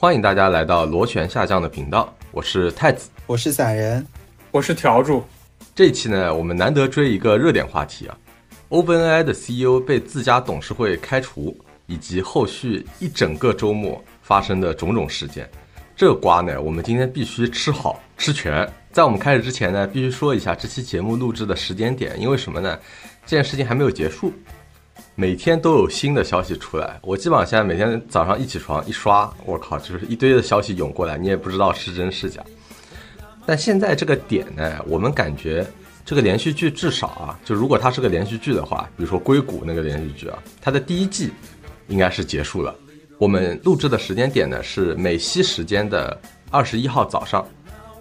欢迎大家来到螺旋下降的频道，我是太子，我是散人，我是条主。这一期呢，我们难得追一个热点话题啊，OpenAI 的 CEO 被自家董事会开除，以及后续一整个周末发生的种种事件。这个瓜呢，我们今天必须吃好吃全。在我们开始之前呢，必须说一下这期节目录制的时间点，因为什么呢？这件事情还没有结束。每天都有新的消息出来，我基本上现在每天早上一起床一刷，我靠，就是一堆的消息涌过来，你也不知道是真是假。但现在这个点呢，我们感觉这个连续剧至少啊，就如果它是个连续剧的话，比如说硅谷那个连续剧啊，它的第一季应该是结束了。我们录制的时间点呢是美西时间的二十一号早上，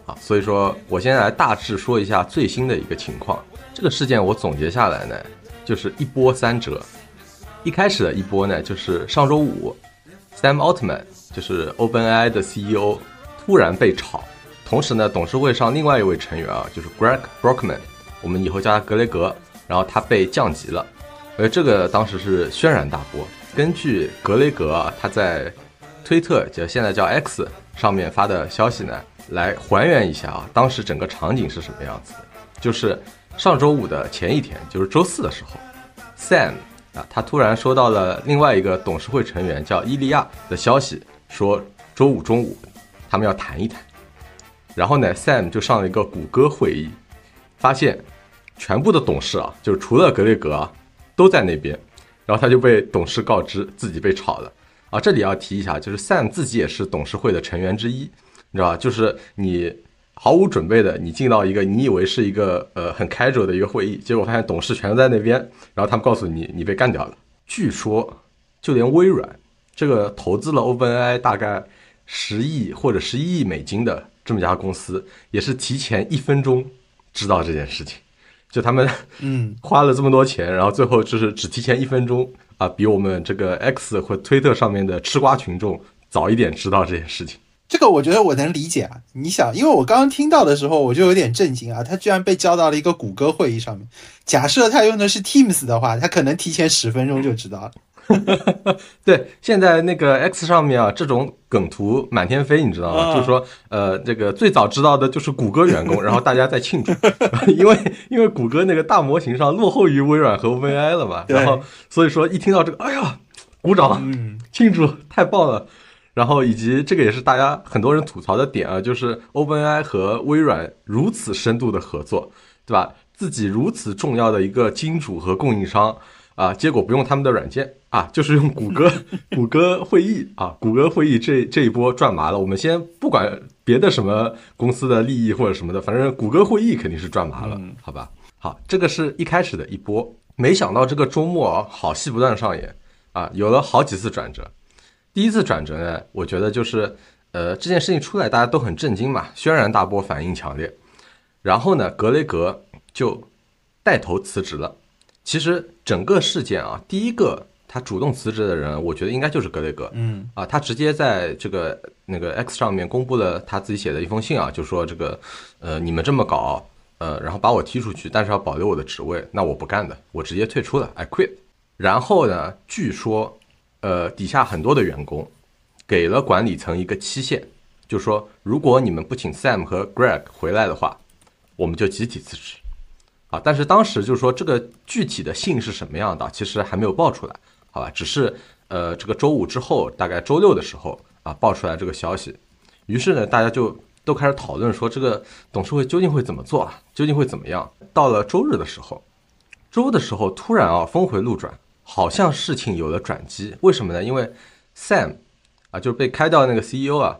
啊，所以说我先来大致说一下最新的一个情况。这个事件我总结下来呢，就是一波三折。一开始的一波呢，就是上周五，Sam Altman 就是 OpenAI 的 CEO 突然被炒，同时呢，董事会上另外一位成员啊，就是 Greg Brockman，我们以后叫他格雷格，然后他被降级了，而这个当时是轩然大波。根据格雷格啊他在推特，就现在叫 X 上面发的消息呢，来还原一下啊，当时整个场景是什么样子，就是上周五的前一天，就是周四的时候，Sam。他突然收到了另外一个董事会成员叫伊利亚的消息，说周五中午他们要谈一谈。然后呢，Sam 就上了一个谷歌会议，发现全部的董事啊，就是除了格雷格啊，都在那边。然后他就被董事告知自己被炒了。啊，这里要提一下，就是 Sam 自己也是董事会的成员之一，你知道吧？就是你。毫无准备的，你进到一个你以为是一个呃很 casual 的一个会议，结果发现董事全在那边，然后他们告诉你你被干掉了。据说，就连微软这个投资了 OpenAI 大概十亿或者十一亿美金的这么家公司，也是提前一分钟知道这件事情。就他们嗯 花了这么多钱，然后最后就是只提前一分钟啊，比我们这个 X 或推特上面的吃瓜群众早一点知道这件事情。这个我觉得我能理解啊！你想，因为我刚刚听到的时候，我就有点震惊啊！他居然被叫到了一个谷歌会议上面。假设他用的是 Teams 的话，他可能提前十分钟就知道了。对，现在那个 X 上面啊，这种梗图满天飞，你知道吗？就是说，呃，这个最早知道的就是谷歌员工，然后大家在庆祝，因为因为谷歌那个大模型上落后于微软和 OpenAI 了嘛，然后所以说一听到这个，哎呀，鼓掌，庆祝，太棒了。然后以及这个也是大家很多人吐槽的点啊，就是 OpenAI 和微软如此深度的合作，对吧？自己如此重要的一个金主和供应商啊，结果不用他们的软件啊，就是用谷歌 谷歌会议啊，谷歌会议这这一波赚麻了。我们先不管别的什么公司的利益或者什么的，反正谷歌会议肯定是赚麻了，好吧？好，这个是一开始的一波，没想到这个周末啊，好戏不断上演啊，有了好几次转折。第一次转折呢，我觉得就是，呃，这件事情出来，大家都很震惊嘛，轩然大波，反应强烈。然后呢，格雷格就带头辞职了。其实整个事件啊，第一个他主动辞职的人，我觉得应该就是格雷格。嗯，啊，他直接在这个那个 X 上面公布了他自己写的一封信啊，就说这个，呃，你们这么搞，呃，然后把我踢出去，但是要保留我的职位，那我不干的，我直接退出了，I quit。然后呢，据说。呃，底下很多的员工给了管理层一个期限，就说如果你们不请 Sam 和 Greg 回来的话，我们就集体辞职。啊，但是当时就是说这个具体的信是什么样的，其实还没有爆出来，好吧？只是呃，这个周五之后，大概周六的时候啊，爆出来这个消息。于是呢，大家就都开始讨论说，这个董事会究竟会怎么做啊？究竟会怎么样？到了周日的时候，周的时候突然啊，峰回路转。好像事情有了转机，为什么呢？因为 Sam 啊，就是被开掉那个 CEO 啊，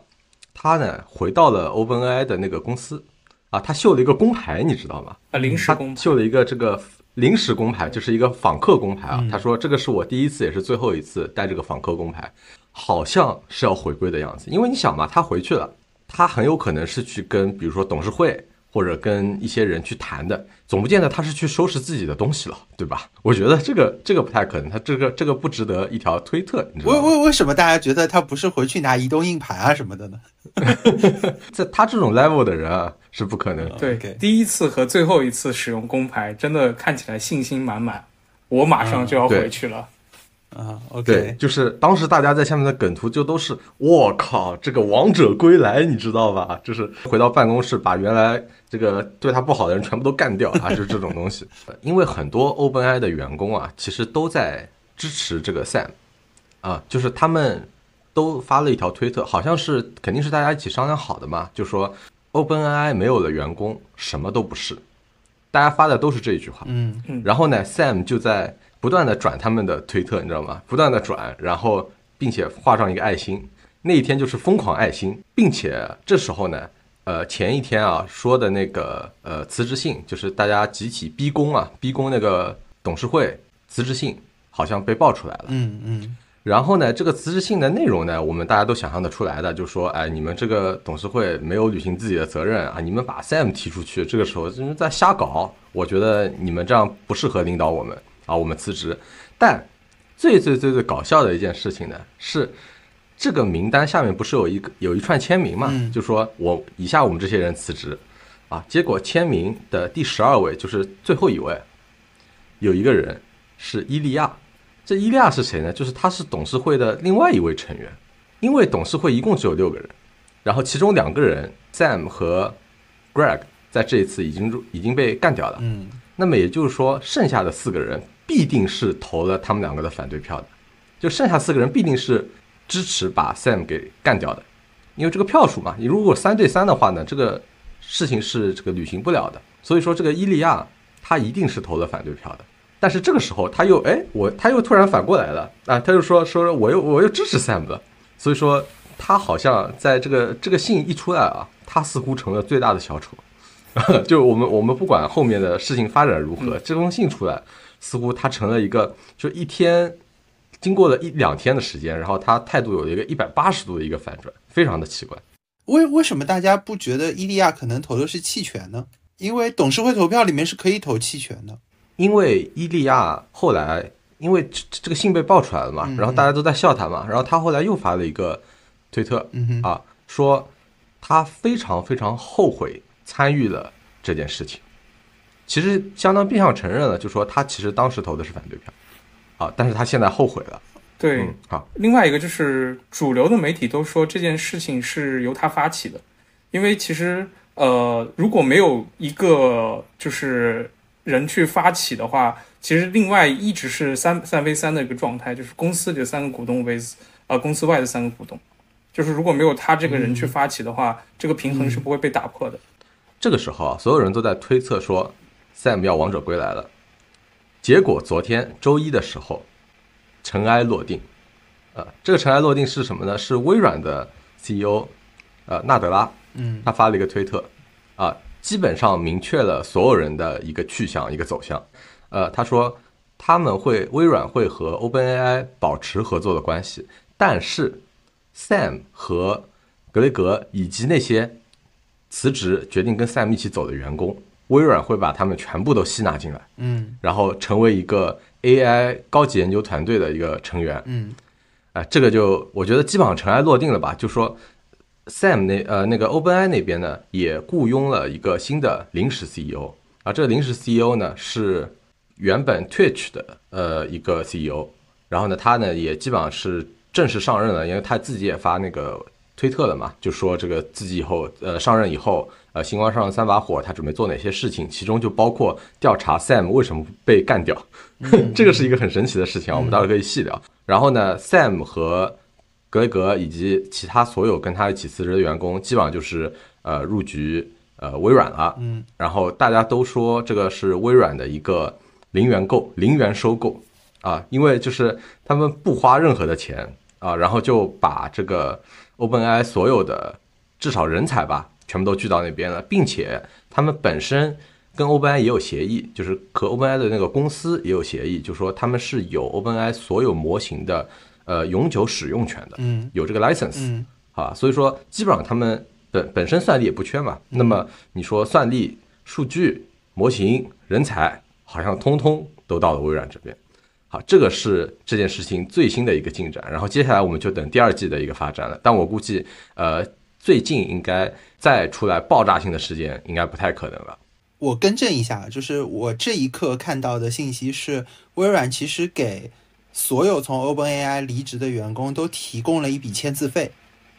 他呢回到了 OpenAI 的那个公司啊，他秀了一个工牌，你知道吗？啊，临时工秀了一个这个临时工牌，就是一个访客工牌啊。他说这个是我第一次也是最后一次带这个访客工牌，好像是要回归的样子。因为你想嘛，他回去了，他很有可能是去跟比如说董事会。或者跟一些人去谈的，总不见得他是去收拾自己的东西了，对吧？我觉得这个这个不太可能，他这个这个不值得一条推特。为为为什么大家觉得他不是回去拿移动硬盘啊什么的呢？在他这种 level 的人啊，是不可能。对，第一次和最后一次使用公牌，真的看起来信心满满，我马上就要回去了。啊，OK，对，就是当时大家在下面的梗图就都是我靠，这个王者归来，你知道吧？就是回到办公室把原来这个对他不好的人全部都干掉啊，就是这种东西。因为很多 OpenAI 的员工啊，其实都在支持这个 Sam 啊，就是他们都发了一条推特，好像是肯定是大家一起商量好的嘛，就说 OpenAI 没有了员工什么都不是，大家发的都是这一句话。嗯然后呢，Sam 就在不断的转他们的推特，你知道吗？不断的转，然后并且画上一个爱心。那一天就是疯狂爱心，并且这时候呢，呃，前一天啊说的那个呃辞职信，就是大家集体逼宫啊，逼宫那个董事会辞职信，好像被爆出来了。嗯嗯然后呢，这个辞职信的内容呢，我们大家都想象得出来的，就说，哎，你们这个董事会没有履行自己的责任啊，你们把 Sam 提出去，这个时候你们在瞎搞，我觉得你们这样不适合领导我们啊，我们辞职。但最最最最搞笑的一件事情呢，是这个名单下面不是有一个有一串签名嘛，嗯就说我以下我们这些人辞职啊，结果签名的第十二位就是最后一位，有一个人是伊利亚。这伊利亚是谁呢？就是他是董事会的另外一位成员，因为董事会一共只有六个人，然后其中两个人 Sam 和 Greg 在这一次已经已经被干掉了。嗯那么也就是说，剩下的四个人必定是投了他们两个的反对票的，就剩下四个人必定是支持把 Sam 给干掉的，因为这个票数嘛，你如果三对三的话呢，这个事情是这个履行不了的。所以说，这个伊利亚他一定是投了反对票的。但是这个时候他又哎，我他又突然反过来了啊，他又说说我又我又支持 Sam 了，所以说他好像在这个这个信一出来啊，他似乎成了最大的小丑。就我们我们不管后面的事情发展如何，这封信出来，似乎他成了一个就一天，经过了一两天的时间，然后他态度有了一个一百八十度的一个反转，非常的奇怪。为为什么大家不觉得伊利亚可能投的是弃权呢？因为董事会投票里面是可以投弃权的。因为伊利亚后来因为这这个信被爆出来了嘛，嗯然后大家都在笑他嘛，然后他后来又发了一个推特啊，说他非常非常后悔参与了这件事情，其实相当变相承认了，就说他其实当时投的是反对票啊，但是他现在后悔了。对，嗯，好，另外一个就是主流的媒体都说这件事情是由他发起的，因为其实呃如果没有一个就是人去发起的话，其实另外一直是三三 v 三的一个状态，就是公司里的三个股东 vs 呃公司外的三个股东，就是如果没有他这个人去发起的话，这个平衡是不会被打破的。这个时候啊，所有人都在推测说 Sam 要王者归来了。结果昨天周一的时候，尘埃落定。呃，这个尘埃落定是什么呢？是微软的 CEO，呃，纳德拉，嗯他发了一个推特，啊、基本上明确了所有人的一个去向、一个走向。呃，他说他们会微软会和 OpenAI 保持合作的关系，但是 Sam 和格雷格以及那些辞职决定跟 Sam 一起走的员工，微软会把他们全部都吸纳进来，嗯然后成为一个 AI 高级研究团队的一个成员。嗯啊、这个就我觉得基本上尘埃落定了吧。就说 Sam 那呃那个 OpenAI 那边呢，也雇佣了一个新的临时 CEO 啊，这个临时 CEO 呢是原本 Twitch 的呃一个 CEO，然后呢他呢也基本上是正式上任了，因为他自己也发那个推特了嘛，就说这个自己以后呃上任以后呃星光上三把火，他准备做哪些事情，其中就包括调查 Sam 为什么被干掉，这个是一个很神奇的事情啊，我们到时候可以细聊。然后呢，Sam 和格雷格以及其他所有跟他一起辞职的员工，基本上就是呃入局呃微软了。嗯，然后大家都说这个是微软的一个零元购、零元收购。啊，因为就是他们不花任何的钱啊，然后就把这个 OpenAI 所有的至少人才吧，全部都聚到那边了，并且他们本身跟 OpenAI 也有协议，就是和 OpenAI 的那个公司也有协议，就说他们是有 OpenAI 所有模型的呃永久使用权的，嗯有这个 license，嗯啊，所以说基本上他们本本身算力也不缺嘛。那么你说算力、数据、模型、人才，好像通通都到了微软这边。好，这个是这件事情最新的一个进展。然后接下来我们就等第二季的一个发展了。但我估计，呃，最近应该再出来爆炸性的事件，应该不太可能了。我更正一下，就是我这一刻看到的信息是，微软其实给所有从 OpenAI 离职的员工都提供了一笔签字费，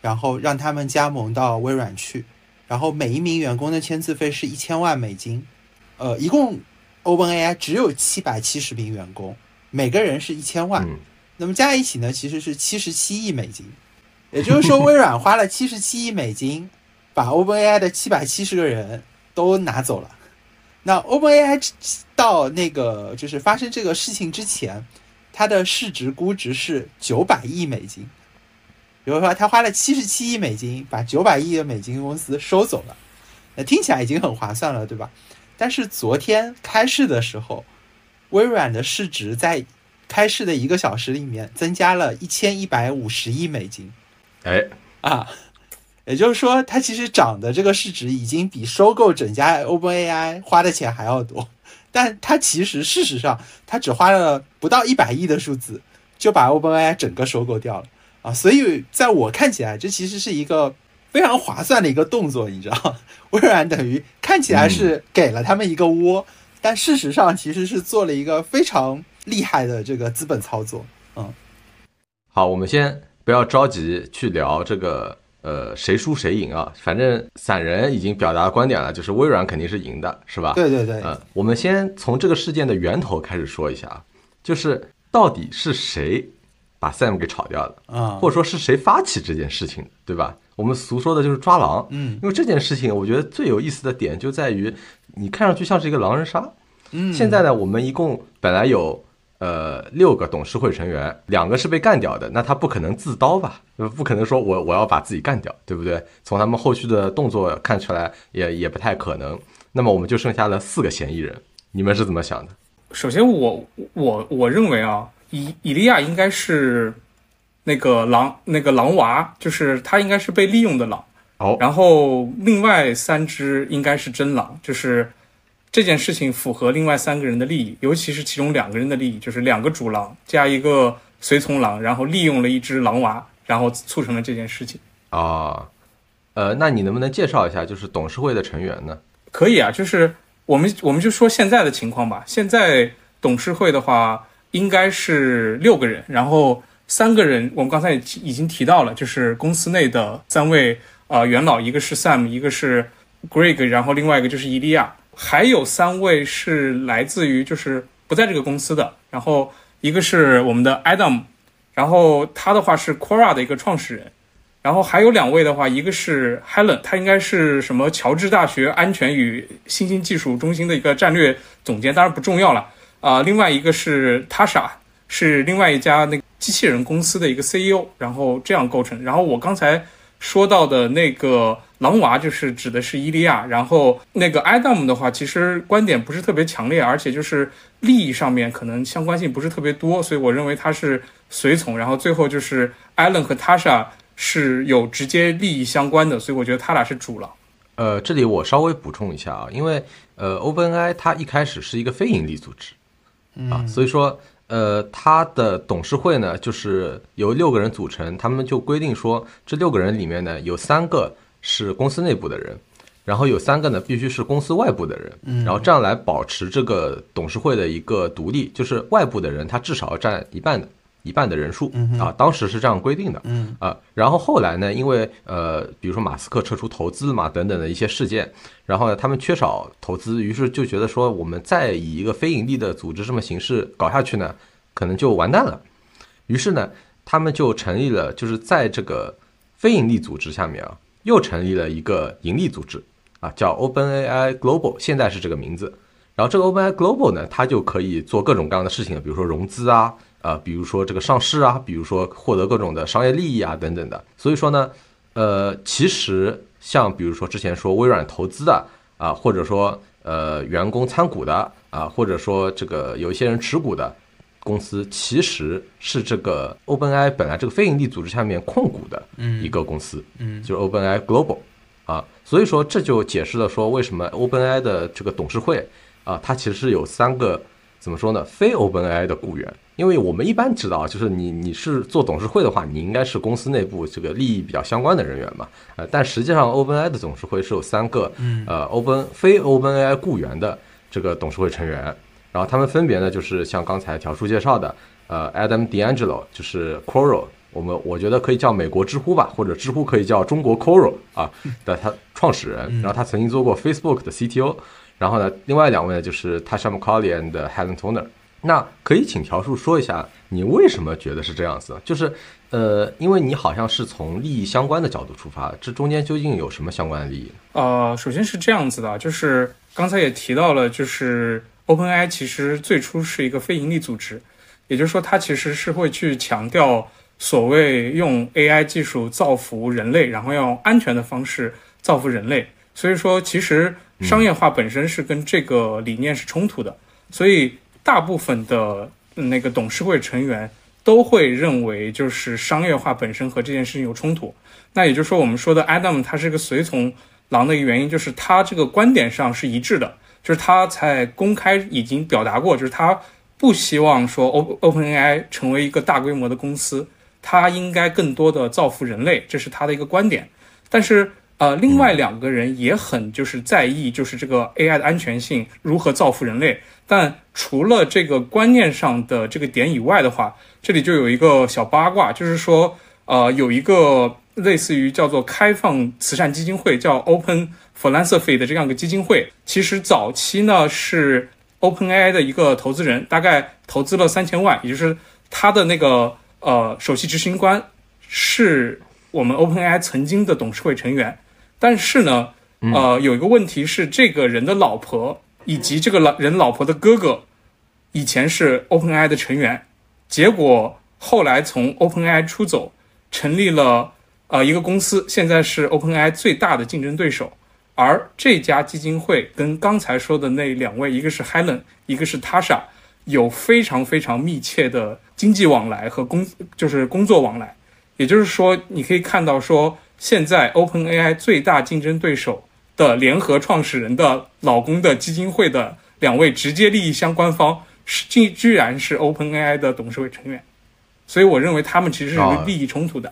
然后让他们加盟到微软去。然后每一名员工的签字费是一千万美金。呃，一共 OpenAI 只有七百七十名员工，每个人是一千万。嗯那么加一起呢，其实是七十七亿美金。也就是说，微软花了七十七亿美金，把 OpenAI 的七百七十个人都拿走了。那 OpenAI 到那个就是发生这个事情之前，它的市值估值是九百亿美金。比如说，他花了七十七亿美金把九百亿的美金公司收走了，那听起来已经很划算了，对吧？但是昨天开市的时候，微软的市值在开市的一个小时里面增加了一千一百五十亿美金哎，啊，也就是说，它其实涨的这个市值已经比收购整家 OpenAI 花的钱还要多，但它其实事实上它只花了不到一百亿的数字就把 OpenAI 整个收购掉了。啊，所以在我看起来，这其实是一个非常划算的一个动作，你知道，微软等于看起来是给了他们一个窝，但事实上其实是做了一个非常厉害的这个资本操作。嗯。好，我们先不要着急去聊这个呃谁输谁赢啊，反正散人已经表达观点了，就是微软肯定是赢的，是吧？对对对，呃，我们先从这个事件的源头开始说一下啊，就是到底是谁把 Sam 给炒掉的，啊，或者说是谁发起这件事情，对吧？我们俗说的就是抓狼，嗯。因为这件事情，我觉得最有意思的点就在于，你看上去像是一个狼人杀，嗯，现在呢，我们一共本来有呃六个董事会成员，两个是被干掉的，那他不可能自刀吧？呃不可能说我我要把自己干掉，对不对？从他们后续的动作看出来也也不太可能。那么我们就剩下了四个嫌疑人，你们是怎么想的？首先我，我我认为啊，以以利亚应该是那个狼那个狼娃，就是他应该是被利用的狼。哦然后另外三只应该是真狼，就是这件事情符合另外三个人的利益，尤其是其中两个人的利益，就是两个主狼加一个随从狼，然后利用了一只狼娃，然后促成了这件事情。啊，呃，那你能不能介绍一下，就是董事会的成员呢？可以啊，就是我们我们就说现在的情况吧。现在董事会的话应该是六个人，然后三个人我们刚才已已经提到了，就是公司内的三位呃元老，一个是 Sam，一个是 Greg，然后另外一个就是伊利亚，还有三位是来自于就是不在这个公司的，然后一个是我们的 Adam，然后他的话是 Quora 的一个创始人。然后还有两位的话，一个是 Helen，他应该是什么乔治大学安全与新兴技术中心的一个战略总监，当然不重要了啊、另外一个是 Tasha，是另外一家那个机器人公司的一个 CEO，然后这样构成。然后我刚才说到的那个狼娃，就是指的是伊利亚，然后那个 Adam 的话，其实观点不是特别强烈，而且就是利益上面可能相关性不是特别多，所以我认为他是随从。然后最后就是 Alan 和 Tasha。是有直接利益相关的，所以我觉得他俩是主狼。呃，这里我稍微补充一下啊，因为呃，OpenAI 它一开始是一个非盈利组织啊，所以说呃，它的董事会呢就是由六个人组成，他们就规定说，这六个人里面呢有三个是公司内部的人，然后有三个呢必须是公司外部的人，然后这样来保持这个董事会的一个独立，就是外部的人他至少要占一半的。一半的人数啊，当时是这样规定的，嗯啊，然后后来呢，因为呃，比如说马斯克撤出投资嘛，等等的一些事件，然后呢，他们缺少投资，于是就觉得说，我们再以一个非盈利的组织这么形式搞下去呢，可能就完蛋了。于是呢，他们就成立了，就是在这个非盈利组织下面啊，又成立了一个盈利组织啊，叫 OpenAI Global，现在是这个名字。然后这个 OpenAI Global 呢，它就可以做各种各样的事情，比如说融资啊，呃，比如说这个上市啊，比如说获得各种的商业利益啊等等的。所以说呢，呃，其实像比如说之前说微软投资的啊，或者说呃员工参股的啊，或者说这个有一些人持股的公司，其实是这个 OpenAI 本来这个非盈利组织下面控股的一个公司，嗯就是 OpenAI Global 啊。所以说这就解释了说为什么 OpenAI 的这个董事会啊，它其实是有三个怎么说呢，非 OpenAI 的雇员。因为我们一般知道，就是你你是做董事会的话，你应该是公司内部这个利益比较相关的人员嘛，呃，但实际上 OpenAI 的董事会是有三个，呃，Open 非 OpenAI 雇员的这个董事会成员，然后他们分别呢就是像刚才条叔介绍的呃 Adam D'Angelo，就是 Quora，我们我觉得可以叫美国知乎吧，或者知乎可以叫中国 Quora 啊 的他创始人，然后他曾经做过 Facebook 的 CTO，然后呢，另外两位呢就是 Tasha McCauley and Helen Toner。那可以请条叔说一下，你为什么觉得是这样子？就是呃，因为你好像是从利益相关的角度出发，这中间究竟有什么相关的利益？呃，首先是这样子的，就是刚才也提到了，就是 OpenAI 其实最初是一个非盈利组织，也就是说，它其实是会去强调所谓用 AI 技术造福人类，然后要用安全的方式造福人类。所以说，其实商业化本身是跟这个理念是冲突的，所以。大部分的那个董事会成员都会认为，就是商业化本身和这件事情有冲突。那也就是说，我们说的 Adam 他是个随从狼的一个原因，就是他这个观点上是一致的，就是他在公开已经表达过，就是他不希望说 OpenAI 成为一个大规模的公司，他应该更多的造福人类，这是他的一个观点。但是，呃，另外两个人也很就是在意，就是这个 AI 的安全性如何造福人类。但除了这个观念上的这个点以外的话，这里就有一个小八卦，就是说，呃，有一个类似于叫做开放慈善基金会，叫 Open Philanthropy 的这样一个基金会，其实早期呢是 OpenAI 的一个投资人，大概投资了三千万，也就是他的那个呃首席执行官是我们 OpenAI 曾经的董事会成员，但是呢，呃，有一个问题是这个人的老婆。以及这个老人老婆的哥哥，以前是 OpenAI 的成员，结果后来从 OpenAI 出走，成立了呃一个公司，现在是 OpenAI 最大的竞争对手。而这家基金会跟刚才说的那两位，一个是 Helen，一个是 Tasha，有非常非常密切的经济往来和工就是工作往来。也就是说，你可以看到说，现在 OpenAI 最大竞争对手。的联合创始人的老公的基金会的两位直接利益相关方是竟居然是 OpenAI 的董事会成员，所以我认为他们其实是有利益冲突的。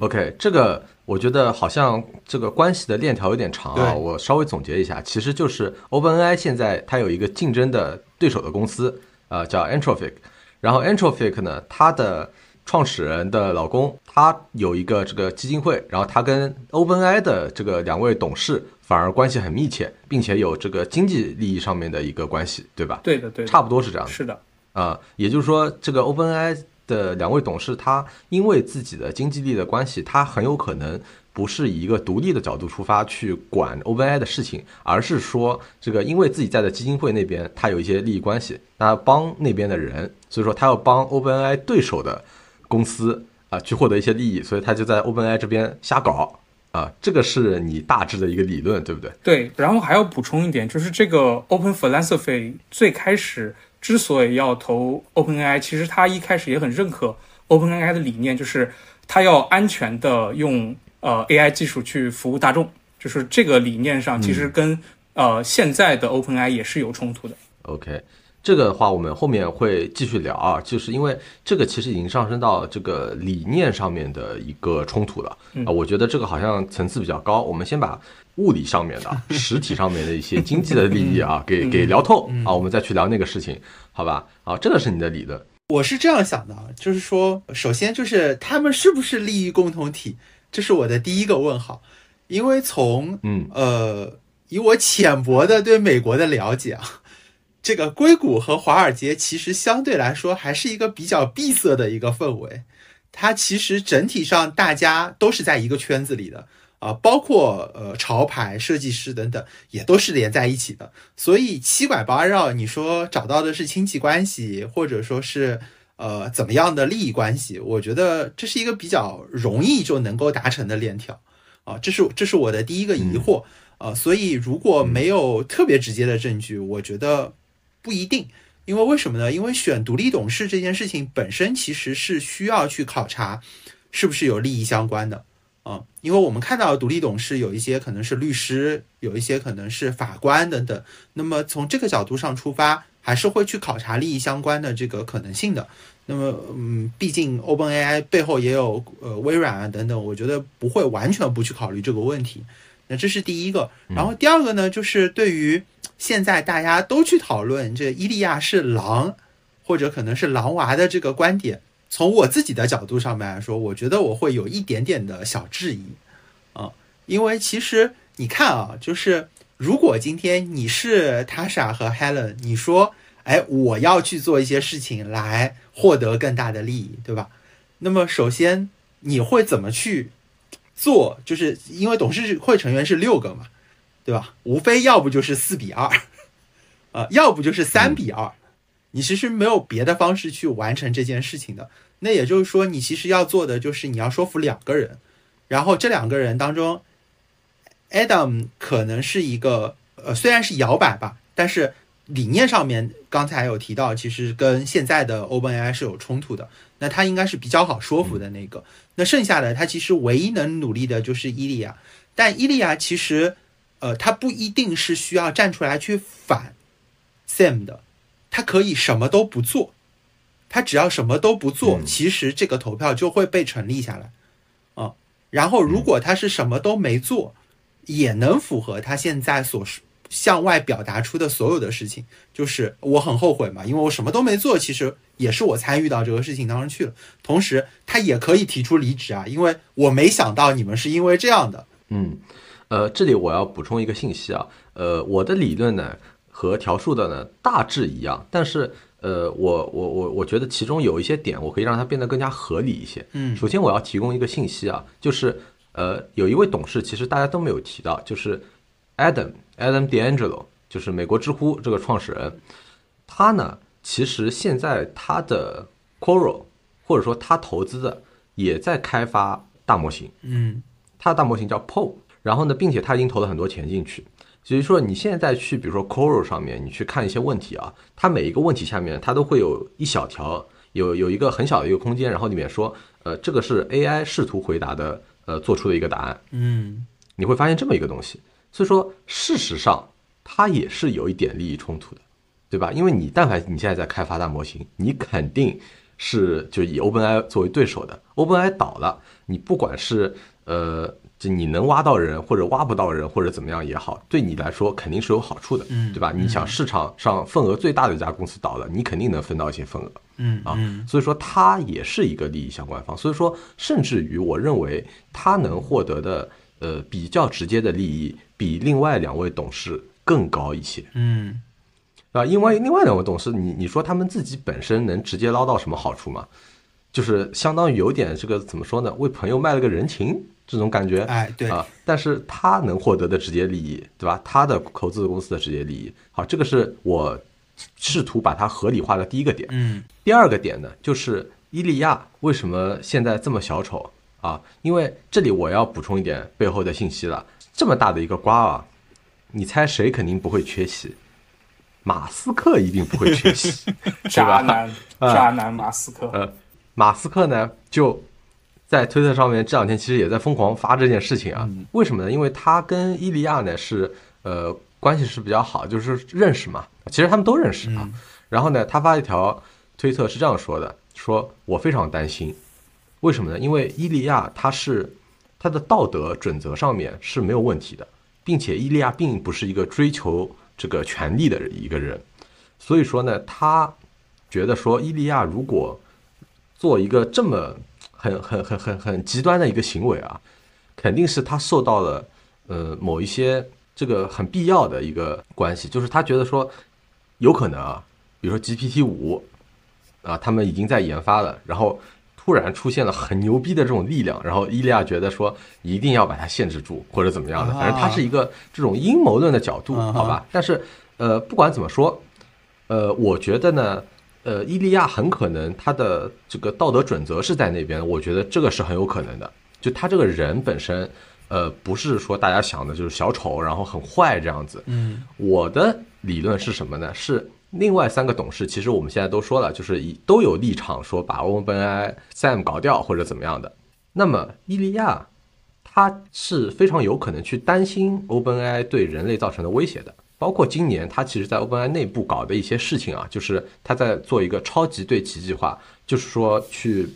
OK，这个我觉得好像这个关系的链条有点长啊，我稍微总结一下，其实就是 OpenAI 现在它有一个竞争的对手的公司，呃，叫 Anthropic，然后 Anthropic 呢，它的创始人的老公他有一个这个基金会，然后他跟 OpenAI 的这个两位董事。反而关系很密切，并且有这个经济利益上面的一个关系，对吧？对的，对，差不多是这样的。是的，啊，也就是说，这个 OpenAI 的两位董事，他因为自己的经济利益的关系，他很有可能不是以一个独立的角度出发去管 OpenAI 的事情，而是说，这个因为自己在的基金会那边他有一些利益关系，那帮那边的人，所以说他要帮 OpenAI 对手的公司啊去获得一些利益，所以他就在 OpenAI 这边瞎搞。啊，这个是你大致的一个理论，对不对？对，然后还要补充一点，就是这个 Open Philosophy 最开始之所以要投 OpenAI，其实他一开始也很认可 OpenAI 的理念，就是他要安全的用呃 AI 技术去服务大众，就是这个理念上其实跟呃现在的 OpenAI 也是有冲突的。OK。这个的话，我们后面会继续聊啊，就是因为这个其实已经上升到这个理念上面的一个冲突了啊。我觉得这个好像层次比较高，我们先把物理上面的、实体上面的一些经济的利益啊，给给聊透啊，我们再去聊那个事情，好吧？啊，这个是你的理论。我是这样想的，就是说，首先就是他们是不是利益共同体，这是我的第一个问号，因为从嗯呃，以我浅薄的对美国的了解啊。这个硅谷和华尔街其实相对来说还是一个比较闭塞的一个氛围，它其实整体上大家都是在一个圈子里的啊，包括呃潮牌设计师等等也都是连在一起的，所以七拐八绕，你说找到的是亲戚关系，或者说是呃怎么样的利益关系，我觉得这是一个比较容易就能够达成的链条啊，这是这是我的第一个疑惑啊，所以如果没有特别直接的证据，我觉得。不一定，因为为什么呢？因为选独立董事这件事情本身其实是需要去考察是不是有利益相关的啊。因为我们看到独立董事有一些可能是律师，有一些可能是法官等等。那么从这个角度上出发，还是会去考察利益相关的这个可能性的。那么，嗯，毕竟 OpenAI 背后也有呃微软啊等等，我觉得不会完全不去考虑这个问题。那这是第一个，然后第二个呢，就是对于现在大家都去讨论这伊利亚是狼或者可能是狼娃的这个观点，从我自己的角度上面来说，我觉得我会有一点点的小质疑啊，因为其实你看啊，就是如果今天你是 Tasha 和 Helen，你说，哎，我要去做一些事情来获得更大的利益，对吧？那么首先你会怎么去做？就是因为董事会成员是六个嘛，对吧？无非要不就是四比二，啊，要不就是三比二。你其实没有别的方式去完成这件事情的。那也就是说，你其实要做的就是你要说服两个人，然后这两个人当中，Adam 可能是一个呃，虽然是摇摆吧，但是理念上面刚才有提到，其实跟现在的 OpenAI 是有冲突的。那他应该是比较好说服的那个。那剩下的他其实唯一能努力的就是伊利亚，但伊利亚其实呃，他不一定是需要站出来去反 Sam 的。他可以什么都不做，他只要什么都不做，其实这个投票就会被成立下来，啊，然后如果他是什么都没做，也能符合他现在所向外表达出的所有的事情，就是我很后悔嘛，因为我什么都没做，其实也是我参与到这个事情当中去了。同时，他也可以提出离职啊，因为我没想到你们是因为这样的。嗯，呃，这里我要补充一个信息啊，呃，我的理论呢。和条数的呢大致一样，但是呃，我我我我觉得其中有一些点，我可以让它变得更加合理一些。嗯，首先我要提供一个信息啊，就是呃，有一位董事，其实大家都没有提到，就是 Adam Adam D'Angelo，就是美国知乎这个创始人，他呢，其实现在他的 Coral 或者说他投资的也在开发大模型。嗯，他的大模型叫 Po，然后呢，并且他已经投了很多钱进去。所以说，你现在去，比如说 Coral 上面，你去看一些问题啊，它每一个问题下面，它都会有一小条，有有一个很小的一个空间，然后里面说，呃，这个是 AI 试图回答的，呃，做出的一个答案。嗯，你会发现这么一个东西。所以说，事实上它也是有一点利益冲突的，对吧？因为你但凡你现在在开发大模型，你肯定是就以 OpenAI 作为对手的，OpenAI 倒了，你不管是呃。就你能挖到人，或者挖不到人，或者怎么样也好，对你来说肯定是有好处的，嗯，对吧？你想市场上份额最大的一家公司倒了，你肯定能分到一些份额，嗯啊，所以说它也是一个利益相关方，所以说甚至于我认为他能获得的呃比较直接的利益比另外两位董事更高一些，嗯，啊，因为另外两位董事，你你说他们自己本身能直接捞到什么好处吗？就是相当于有点这个怎么说呢？为朋友卖了个人情。这种感觉，哎，对啊，但是他能获得的直接利益，对吧？他的投资公司的直接利益，好，这个是我试图把它合理化的第一个点。嗯，第二个点呢，就是伊利亚为什么现在这么小丑啊？因为这里我要补充一点背后的信息了。这么大的一个瓜啊，你猜谁肯定不会缺席？马斯克一定不会缺席，渣男，渣男马斯克。呃，马斯克呢就。在推特上面这两天其实也在疯狂发这件事情啊，为什么呢？因为他跟伊利亚呢是呃关系是比较好，就是认识嘛，其实他们都认识啊。然后呢，他发一条推特是这样说的：说我非常担心，为什么呢？因为伊利亚他是他的道德准则上面是没有问题的，并且伊利亚并不是一个追求这个权利的一个人，所以说呢，他觉得说伊利亚如果做一个这么。很很很很很极端的一个行为啊，肯定是他受到了呃某一些这个很必要的一个关系，就是他觉得说有可能啊，比如说 GPT 五啊，他们已经在研发了，然后突然出现了很牛逼的这种力量，然后伊利亚觉得说一定要把它限制住或者怎么样的，反正他是一个这种阴谋论的角度，好吧？但是呃不管怎么说，呃我觉得呢。呃，伊利亚很可能他的这个道德准则是在那边，我觉得这个是很有可能的。就他这个人本身，呃，不是说大家想的就是小丑，然后很坏这样子。嗯，我的理论是什么呢？是另外三个董事，其实我们现在都说了，就是以都有立场说把 OpenAI Sam 搞掉或者怎么样的。那么伊利亚他是非常有可能去担心 OpenAI 对人类造成的威胁的。包括今年，他其实在 OpenAI 内部搞的一些事情啊，就是他在做一个超级对齐计划，就是说去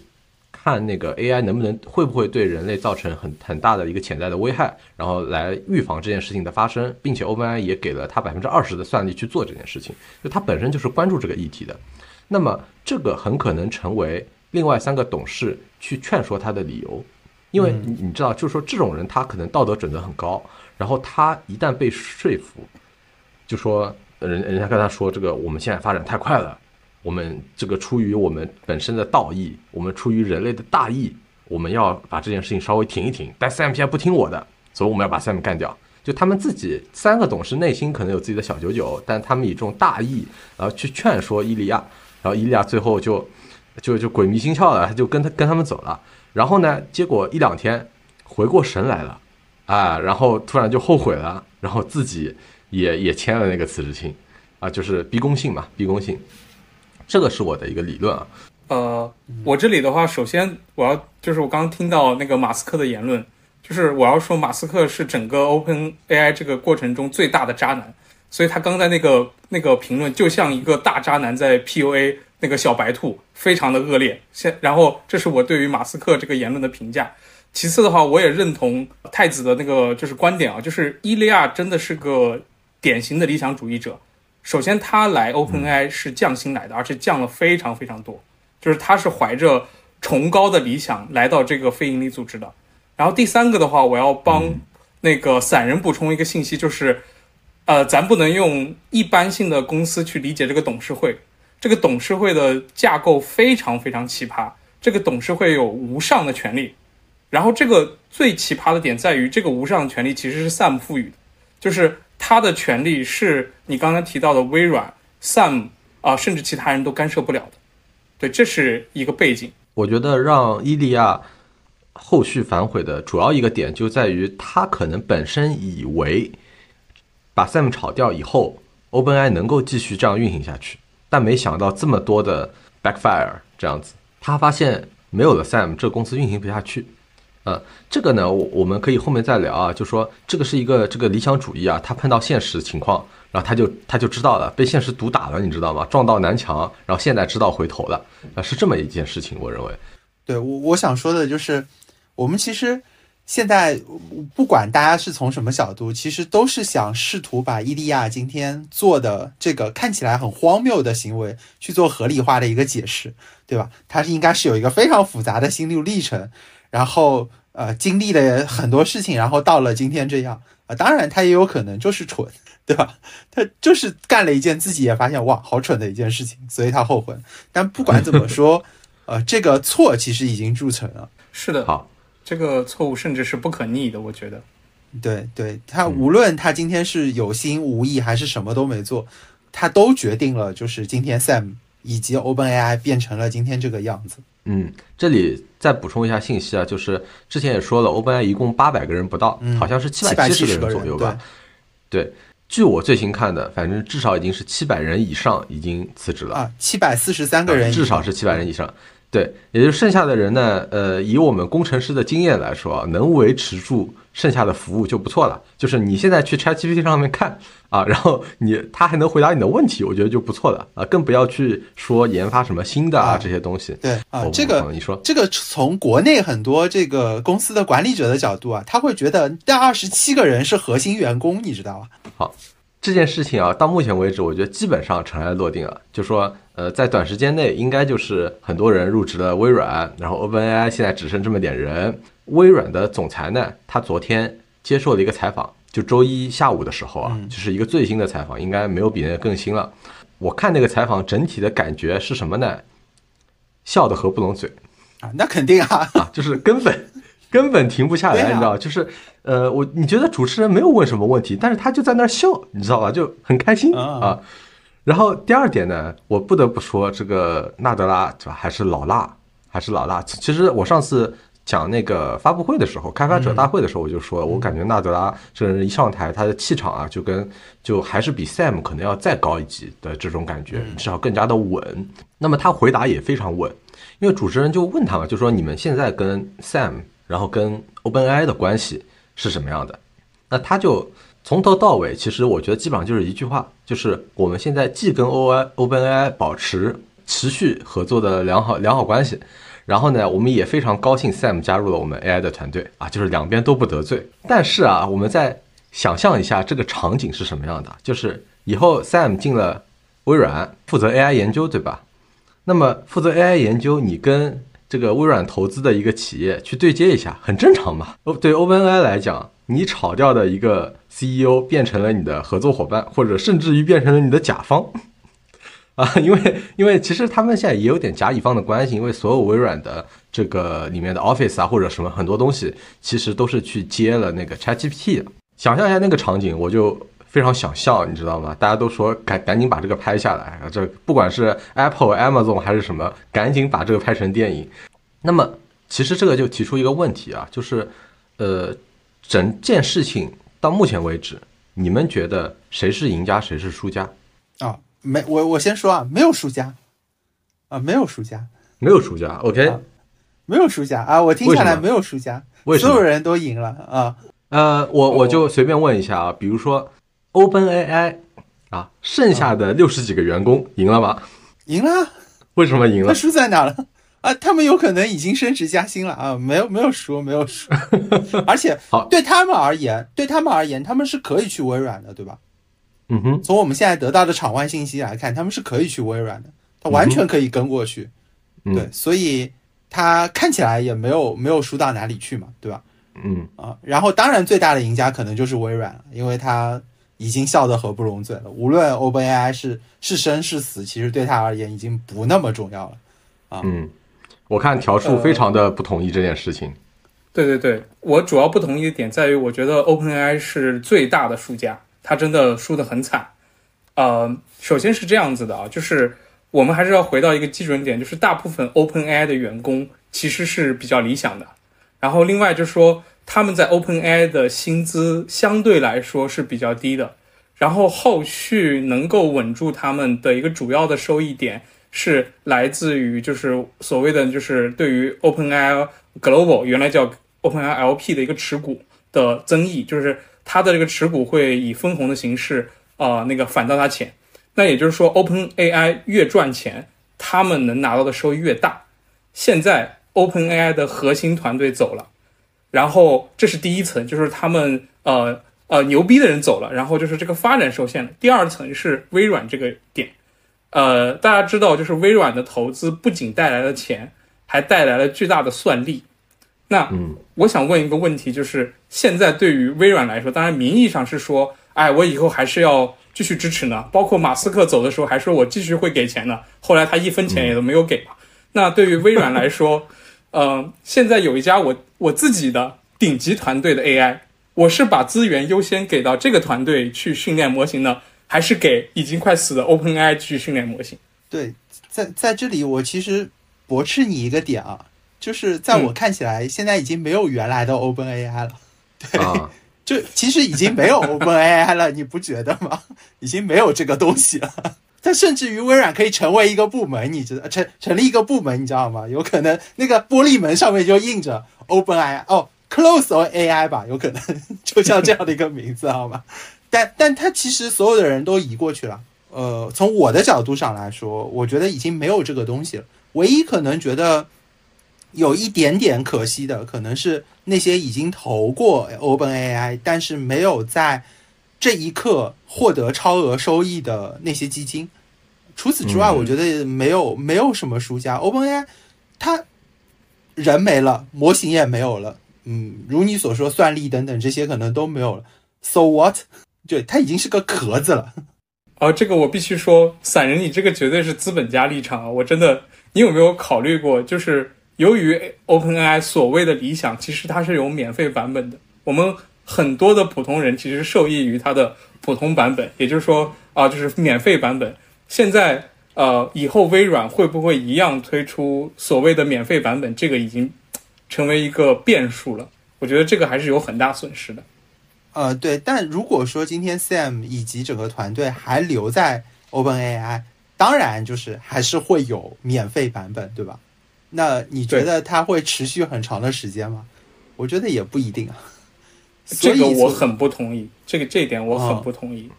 看那个 AI 能不能会不会对人类造成很很大的一个潜在的危害，然后来预防这件事情的发生，并且 OpenAI 也给了他百分之二十的算力去做这件事情，就他本身就是关注这个议题的。那么这个很可能成为另外三个董事去劝说他的理由，因为你你知道，就是说这种人他可能道德准则很高，然后他一旦被说服，就说人人家跟他说这个我们现在发展太快了，我们这个出于我们本身的道义，我们出于人类的大义，我们要把这件事情稍微停一停，但 Sam 现在不听我的，所以我们要把 Sam 干掉。就他们自己三个董事内心可能有自己的小九九，但他们以这种大义，然后去劝说伊利亚，然后伊利亚最后就就就鬼迷心窍了，他就跟他跟他们走了。然后呢，结果一两天回过神来了，啊，然后突然就后悔了，然后自己也也签了那个辞职信，啊，就是逼宫信嘛，逼宫信。这个是我的一个理论啊。呃，我这里的话，首先我要就是我刚刚听到那个马斯克的言论。就是我要说，马斯克是整个 Open AI 这个过程中最大的渣男，所以他刚才那个那个评论就像一个大渣男在 PUA 那个小白兔，非常的恶劣。现然后这是我对于马斯克这个言论的评价。其次的话，我也认同太子的那个就是观点啊，就是伊利亚真的是个典型的理想主义者。首先，他来 Open AI 是降薪来的，而且降了非常非常多，就是他是怀着崇高的理想来到这个非营利组织的。然后第三个的话，我要帮那个散人补充一个信息，就是，呃，咱不能用一般性的公司去理解这个董事会。这个董事会的架构非常非常奇葩，这个董事会有无上的权利。然后这个最奇葩的点在于，这个无上的权利其实是 Sam 赋予的，就是他的权利是你刚才提到的微软、Sam 啊，甚至其他人都干涉不了的。对，这是一个背景。我觉得让伊利亚。后续反悔的主要一个点就在于，他可能本身以为把 Sam 炒掉以后，OpenAI 能够继续这样运行下去，但没想到这么多的 backfire 这样子，他发现没有了 Sam，这公司运行不下去。呃，这个呢，我我们可以后面再聊啊，就说这个是一个这个理想主义啊，他碰到现实情况，然后他就他就知道了，被现实毒打了，你知道吗？撞到南墙，然后现在知道回头了，啊，是这么一件事情，我认为。对我我想说的就是。我们其实现在不管大家是从什么角度，其实都是想试图把伊利亚今天做的这个看起来很荒谬的行为去做合理化的一个解释，对吧？他是应该是有一个非常复杂的心路历程，然后呃经历了很多事情，然后到了今天这样啊。当然他也有可能就是蠢，对吧？他就是干了一件自己也发现哇好蠢的一件事情，所以他后悔。但不管怎么说，呃，这个错其实已经铸成了。是的，好。这个错误甚至是不可逆的，我觉得。对对，他无论他今天是有心无意还是什么都没做，他都决定了，就是今天 Sam 以及 OpenAI 变成了今天这个样子。嗯，这里再补充一下信息啊，就是之前也说了，OpenAI 一共八百个人不到，好像是七百七十个人左右吧。对，据我最新看的，反正至少已经是七百人以上已经辞职了啊，七百四十三个人，至少是七百人以上。对，也就剩下的人呢，呃，以我们工程师的经验来说，能维持住剩下的服务就不错了。就是你现在去 ChatGPT 上面看啊，然后你他还能回答你的问题，我觉得就不错了啊。更不要去说研发什么新的啊这些东西。对啊，这个你说这个从国内很多这个公司的管理者的角度啊，他会觉得那二十七个人是核心员工，你知道吧？好。这件事情啊，到目前为止，我觉得基本上尘埃落定了。就说，呃，在短时间内，应该就是很多人入职了微软，然后 OpenAI 现在只剩这么点人。微软的总裁呢，他昨天接受了一个采访，就周一下午的时候啊，就是一个最新的采访，应该没有比那个更新了。我看那个采访整体的感觉是什么呢？笑得合不拢嘴啊，那肯定啊，啊，就是根本。根本停不下来，你知道，就是，呃，我你觉得主持人没有问什么问题，但是他就在那儿笑，你知道吧，就很开心啊。然后第二点呢，我不得不说，这个纳德拉对吧，还是老辣，还是老辣。其实我上次讲那个发布会的时候，开发者大会的时候，我就说，我感觉纳德拉这人一上台，他的气场啊，就跟就还是比 Sam 可能要再高一级的这种感觉，至少更加的稳。那么他回答也非常稳，因为主持人就问他嘛，就说你们现在跟 Sam。然后跟 OpenAI 的关系是什么样的？那他就从头到尾，其实我觉得基本上就是一句话，就是我们现在既跟 O I OpenAI 保持持续合作的良好良好关系，然后呢，我们也非常高兴 Sam 加入了我们 AI 的团队啊，就是两边都不得罪。但是啊，我们再想象一下这个场景是什么样的，就是以后 Sam 进了微软负责 AI 研究，对吧？那么负责 AI 研究，你跟这个微软投资的一个企业去对接一下，很正常嘛。哦，对 OpenAI 来讲，你炒掉的一个 CEO 变成了你的合作伙伴，或者甚至于变成了你的甲方。啊，因为因为其实他们现在也有点甲乙方的关系，因为所有微软的这个里面的 Office 啊或者什么很多东西，其实都是去接了那个 ChatGPT 的。想象一下那个场景，我就非常想笑，你知道吗？大家都说赶赶紧把这个拍下来，这不管是 Apple、Amazon 还是什么，赶紧把这个拍成电影。那么其实这个就提出一个问题啊，就是呃，整件事情到目前为止，你们觉得谁是赢家，谁是输家？啊，没我我先说啊，没有输家，啊，没有输家，没有输家，OK，、啊没有输家啊，我听下来没有输家，为什么所有人都赢了啊，呃，我我就随便问一下啊，比如说 OpenAI 啊，剩下的六十几个员工赢了吗？赢了啊，为什么赢了？他输在哪了？啊，他们有可能已经升职加薪了啊，没有没有输，没有输，而且对他们而言，对他们而言，他们是可以去微软的，对吧？嗯哼，从我们现在得到的场外信息来看，他们是可以去微软的，他完全可以跟过去，嗯对，所以他看起来也没有没有输到哪里去嘛，对吧？嗯啊，然后当然最大的赢家可能就是微软了，因为他已经笑得合不拢嘴了。无论 OpenAI 是是生是死，其实对他而言已经不那么重要了啊。嗯，我看条数非常的不同意这件事情。对对对，我主要不同意的点在于，我觉得 OpenAI 是最大的输家，它真的输得很惨。呃，首先是这样子的啊，就是我们还是要回到一个基准点，就是大部分 OpenAI 的员工其实是比较理想的。然后另外就是说，他们在 OpenAI 的薪资相对来说是比较低的。然后后续能够稳住他们的一个主要的收益点是来自于就是所谓的就是对于 OpenAI Global 原来叫 OpenAI LP 的一个持股的增益，就是它的这个持股会以分红的形式呃那个返到他钱。那也就是说，OpenAI 越赚钱，他们能拿到的收益越大。现在 OpenAI 的核心团队走了，然后这是第一层，就是他们呃呃牛逼的人走了，然后就是这个发展受限了。第二层是微软这个点，呃，大家知道，就是微软的投资不仅带来了钱，还带来了巨大的算力。那嗯我想问一个问题，就是现在对于微软来说，当然名义上是说，哎，我以后还是要继续支持呢。包括马斯克走的时候还说我继续会给钱呢，后来他一分钱也都没有给嘛。那对于微软来说，呃，现在有一家我我自己的顶级团队的 AI，我是把资源优先给到这个团队去训练模型呢，还是给已经快死的 OpenAI 去训练模型？对，在在这里我其实驳斥你一个点啊，就是在我看起来，现在已经没有原来的 OpenAI 了。对，就其实已经没有 OpenAI 了，你不觉得吗？已经没有这个东西了。它甚至于微软可以成为一个部门，你知道成成立一个部门，你知道吗？有可能那个玻璃门上面就印着 OpenAI 哦，Close AI 吧，有可能 就像这样的一个名字，好吗？但但他其实所有的人都移过去了。呃，从我的角度上来说，我觉得已经没有这个东西了。唯一可能觉得有一点点可惜的，可能是那些已经投过 OpenAI，但是没有在这一刻获得超额收益的那些基金。除此之外，嗯我觉得没有没有什么输家。OpenAI 它人没了，模型也没有了，嗯，如你所说，算力等等这些可能都没有了。So what？对，它已经是个壳子了。啊，这个我必须说，散人，你这个绝对是资本家立场啊！我真的，你有没有考虑过，就是由于 OpenAI 所谓的理想，其实它是有免费版本的。我们很多的普通人其实受益于它的普通版本，也就是说啊，就是免费版本。现在呃，以后微软会不会一样推出所谓的免费版本？这个已经成为一个变数了。我觉得这个还是有很大损失的。呃，对，但如果说今天 Sam 以及整个团队还留在 OpenAI，当然就是还是会有免费版本，对吧？那你觉得它会持续很长的时间吗？我觉得也不一定啊。这个我很不同意，这个这一点我很不同意。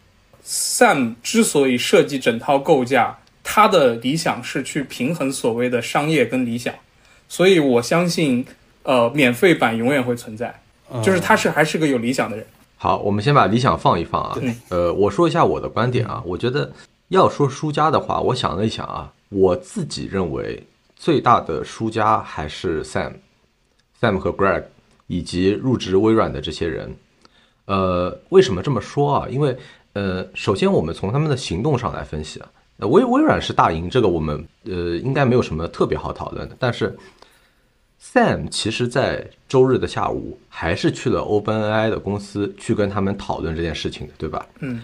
Sam 之所以设计整套构架，他的理想是去平衡所谓的商业跟理想，所以我相信，呃，免费版永远会存在，呃就是他是还是个有理想的人。好，我们先把理想放一放啊对。呃，我说一下我的观点啊，我觉得要说输家的话，我想了一想啊，我自己认为最大的输家还是 Sam、Sam 和 Greg 以及入职微软的这些人。呃，为什么这么说啊？因为呃，首先我们从他们的行动上来分析啊，呃微微软是大赢，这个我们呃应该没有什么特别好讨论的。但是 Sam 其实在周日的下午还是去了 OpenAI 的公司去跟他们讨论这件事情的，对吧？嗯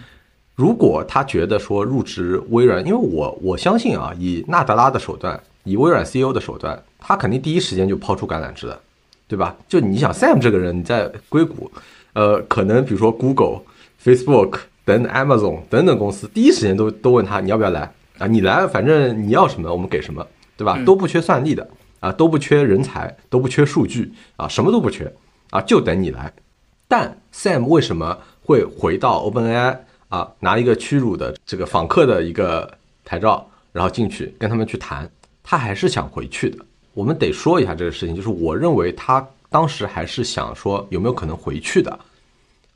如果他觉得说入职微软，因为我我相信啊，以纳德拉的手段，以微软 CEO 的手段，他肯定第一时间就抛出橄榄枝的，对吧？就你想 Sam 这个人，你在硅谷，呃，可能比如说 Google、Facebook 等等 Amazon 等等公司，第一时间都都问他你要不要来啊？你来，反正你要什么我们给什么，对吧？都不缺算力的啊，都不缺人才，都不缺数据啊，什么都不缺啊，就等你来。但 Sam 为什么会回到 OpenAI 啊，拿一个屈辱的这个访客的一个牌照，然后进去跟他们去谈？他还是想回去的。我们得说一下这个事情，就是我认为他当时还是想说有没有可能回去的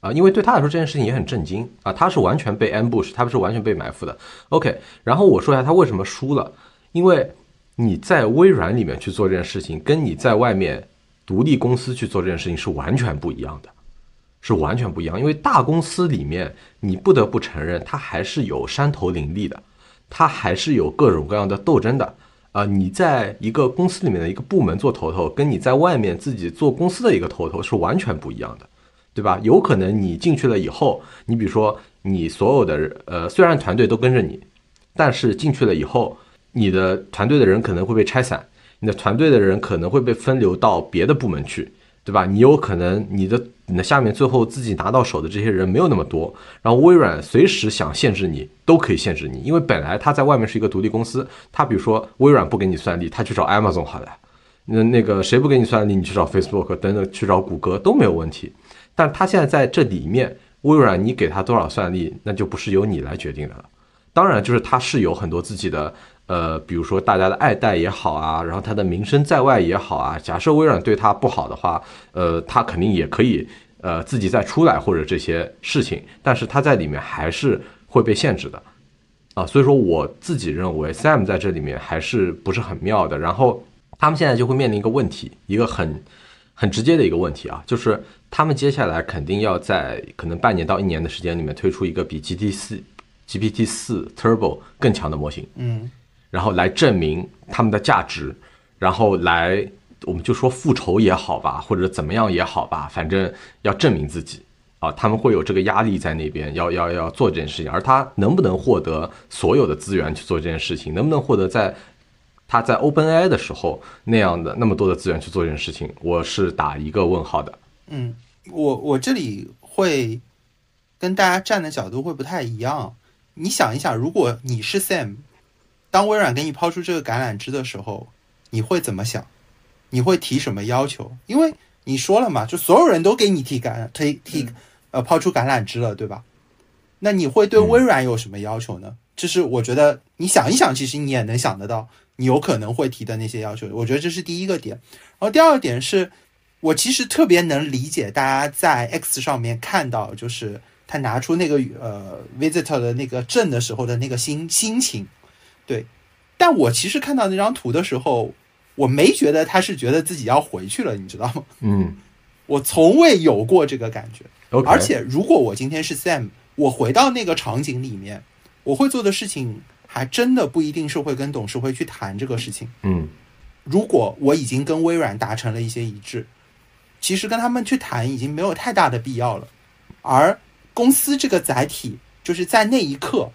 啊，因为对他来说这件事情也很震惊啊，他是完全被 ambush，他不是完全被埋伏的。OK，然后我说一下他为什么输了，因为你在微软里面去做这件事情，跟你在外面独立公司去做这件事情是完全不一样的。是完全不一样，因为大公司里面，你不得不承认，它还是有山头林立的，它还是有各种各样的斗争的。啊、你在一个公司里面的一个部门做头头，跟你在外面自己做公司的一个头头是完全不一样的，对吧？有可能你进去了以后，你比如说你所有的呃，虽然团队都跟着你，但是进去了以后，你的团队的人可能会被拆散，你的团队的人可能会被分流到别的部门去，对吧？你有可能你的你的下面最后自己拿到手的这些人没有那么多，然后微软随时想限制你都可以限制你，因为本来他在外面是一个独立公司，他比如说微软不给你算力，他去找 Amazon 好了，那那个谁不给你算力，你去找 Facebook 等等，去找谷歌都没有问题，但他现在在这里面，微软你给他多少算力，那就不是由你来决定的了。当然，就是他是有很多自己的，呃，比如说大家的爱戴也好啊，然后他的名声在外也好啊。假设微软对他不好的话，呃，他肯定也可以，呃，自己再出来或者这些事情，但是他在里面还是会被限制的，啊，所以说我自己认为 Sam 在这里面还是不是很妙的。然后他们现在就会面临一个问题，一个很很直接的一个问题啊，就是他们接下来肯定要在可能半年到一年的时间里面推出一个比 GT 四 GPT 四 Turbo 更强的模型，嗯，然后来证明他们的价值，然后来我们就说复仇也好吧，或者怎么样也好吧，反正要证明自己啊，他们会有这个压力在那边，要要要做这件事情，而他能不能获得所有的资源去做这件事情，能不能获得在他在 OpenAI 的时候那样的那么多的资源去做这件事情，我是打一个问号的。嗯，我我这里会跟大家站的角度会不太一样。你想一想，如果你是 Sam，当微软给你抛出这个橄榄枝的时候，你会怎么想？你会提什么要求？因为你说了嘛，就所有人都给你提橄推提呃抛出橄榄枝了，对吧？那你会对微软有什么要求呢？这是我觉得你想一想，其实你也能想得到，你有可能会提的那些要求。我觉得这是第一个点。然后第二个点是，我其实特别能理解大家在 X 上面看到，就是他拿出那个呃 visitor 的那个证的时候的那个心心情，对。但我其实看到那张图的时候，我没觉得他是觉得自己要回去了，你知道吗？嗯我从未有过这个感觉。而且，如果我今天是 Sam，我回到那个场景里面，我会做的事情还真的不一定是会跟董事会去谈这个事情。嗯如果我已经跟微软达成了一些一致，其实跟他们去谈已经没有太大的必要了。而公司这个载体，就是在那一刻，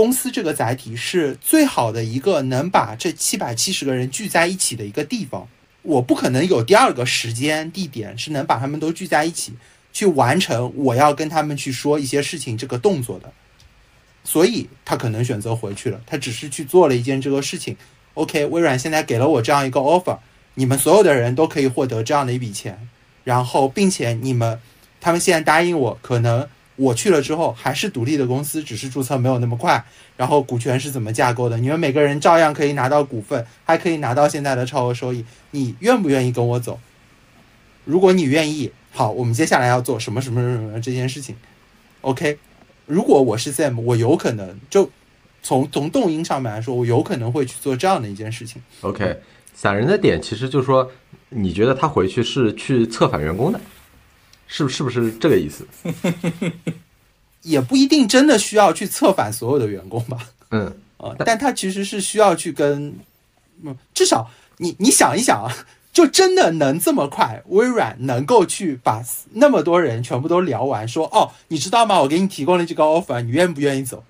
公司这个载体是最好的一个能把这七百七十个人聚在一起的一个地方。我不可能有第二个时间地点是能把他们都聚在一起，去完成我要跟他们去说一些事情这个动作的。所以他可能选择回去了，他只是去做了一件这个事情。OK，微软现在给了我这样一个 offer，你们所有的人都可以获得这样的一笔钱，然后并且你们他们现在答应我，可能我去了之后还是独立的公司，只是注册没有那么快，然后股权是怎么架构的，你们每个人照样可以拿到股份，还可以拿到现在的超额收益，你愿不愿意跟我走？如果你愿意，好，我们接下来要做什么什么什么什么这件事情，OK。如果我是 Sam，我有可能就从从动因上面来说，我有可能会去做这样的一件事情。OK，散人的点其实就是说，你觉得他回去是去策反员工的，是不是不是这个意思？也不一定真的需要去策反所有的员工吧，嗯，啊，但他其实是需要去跟，嗯，至少你你想一想啊，就真的能这么快，微软能够去把那么多人全部都聊完，说哦，你知道吗？我给你提供了这个 offer，你愿不愿意走？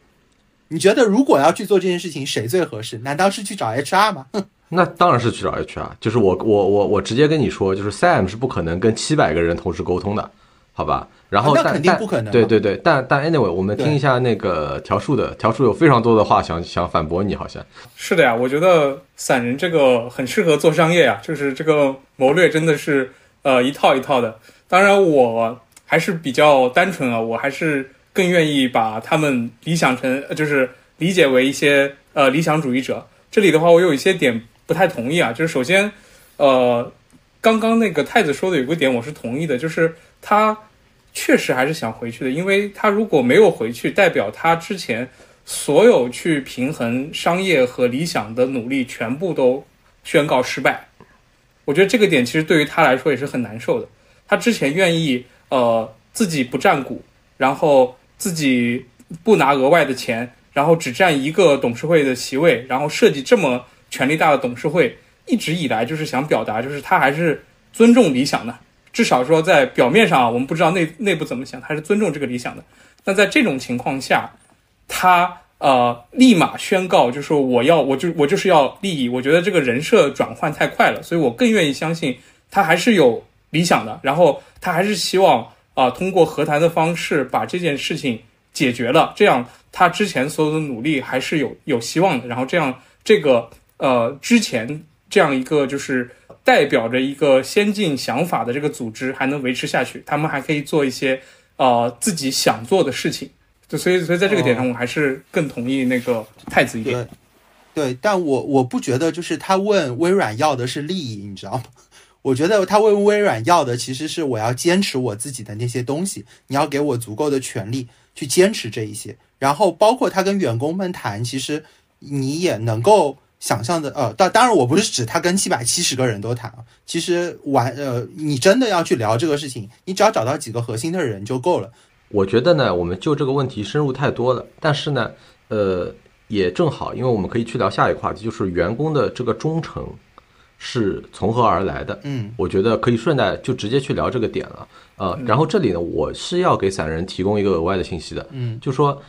你觉得如果要去做这件事情，谁最合适？难道是去找 HR 吗？那当然是去找 HR，就是我我我我直接跟你说，就是 Sam 是不可能跟七百个人同时沟通的，好吧？然后但啊那肯定不可能对对对，但但 anyway，我们听一下那个条数的，条数有非常多的话想想反驳你，好像。是的呀，我觉得散人这个很适合做商业呀，就是这个谋略真的是呃一套一套的。当然，我还是比较单纯啊，我还是更愿意把他们理想成，呃就是理解为一些呃理想主义者。这里的话，我有一些点不太同意啊，就是首先，呃，刚刚那个太子说的有个点我是同意的，就是他确实还是想回去的，因为他如果没有回去，代表他之前所有去平衡商业和理想的努力全部都宣告失败。我觉得这个点其实对于他来说也是很难受的。他之前愿意呃自己不占股，然后自己不拿额外的钱，然后只占一个董事会的席位，然后设计这么权力大的董事会，一直以来就是想表达，就是他还是尊重理想的。至少说在表面上啊，我们不知道内内部怎么想，他是尊重这个理想的。那在这种情况下，他呃立马宣告，就是我要我就我就是要利益。我觉得这个人设转换太快了，所以我更愿意相信他还是有理想的，然后他还是希望啊、通过和谈的方式把这件事情解决了，这样他之前所有的努力还是有有希望的。然后这样这个呃之前这样一个就是代表着一个先进想法的这个组织还能维持下去，他们还可以做一些呃自己想做的事情。就所以所以在这个点上，我还是更同意那个太子一点。对，对，但我我不觉得就是他问微软要的是利益，你知道吗？我觉得他问微软要的其实是我要坚持我自己的那些东西，你要给我足够的权利去坚持这一些。然后包括他跟员工们谈，其实你也能够想象的，呃，当当然我不是指他跟七百七十个人都谈啊，其实完呃，你真的要去聊这个事情，你只要找到几个核心的人就够了。我觉得呢，我们就这个问题深入太多了，但是呢，呃，也正好，因为我们可以去聊下一个话题，就是员工的这个忠诚是从何而来的。嗯我觉得可以顺带就直接去聊这个点了。呃，然后这里呢，我是要给散人提供一个额外的信息的，嗯就说，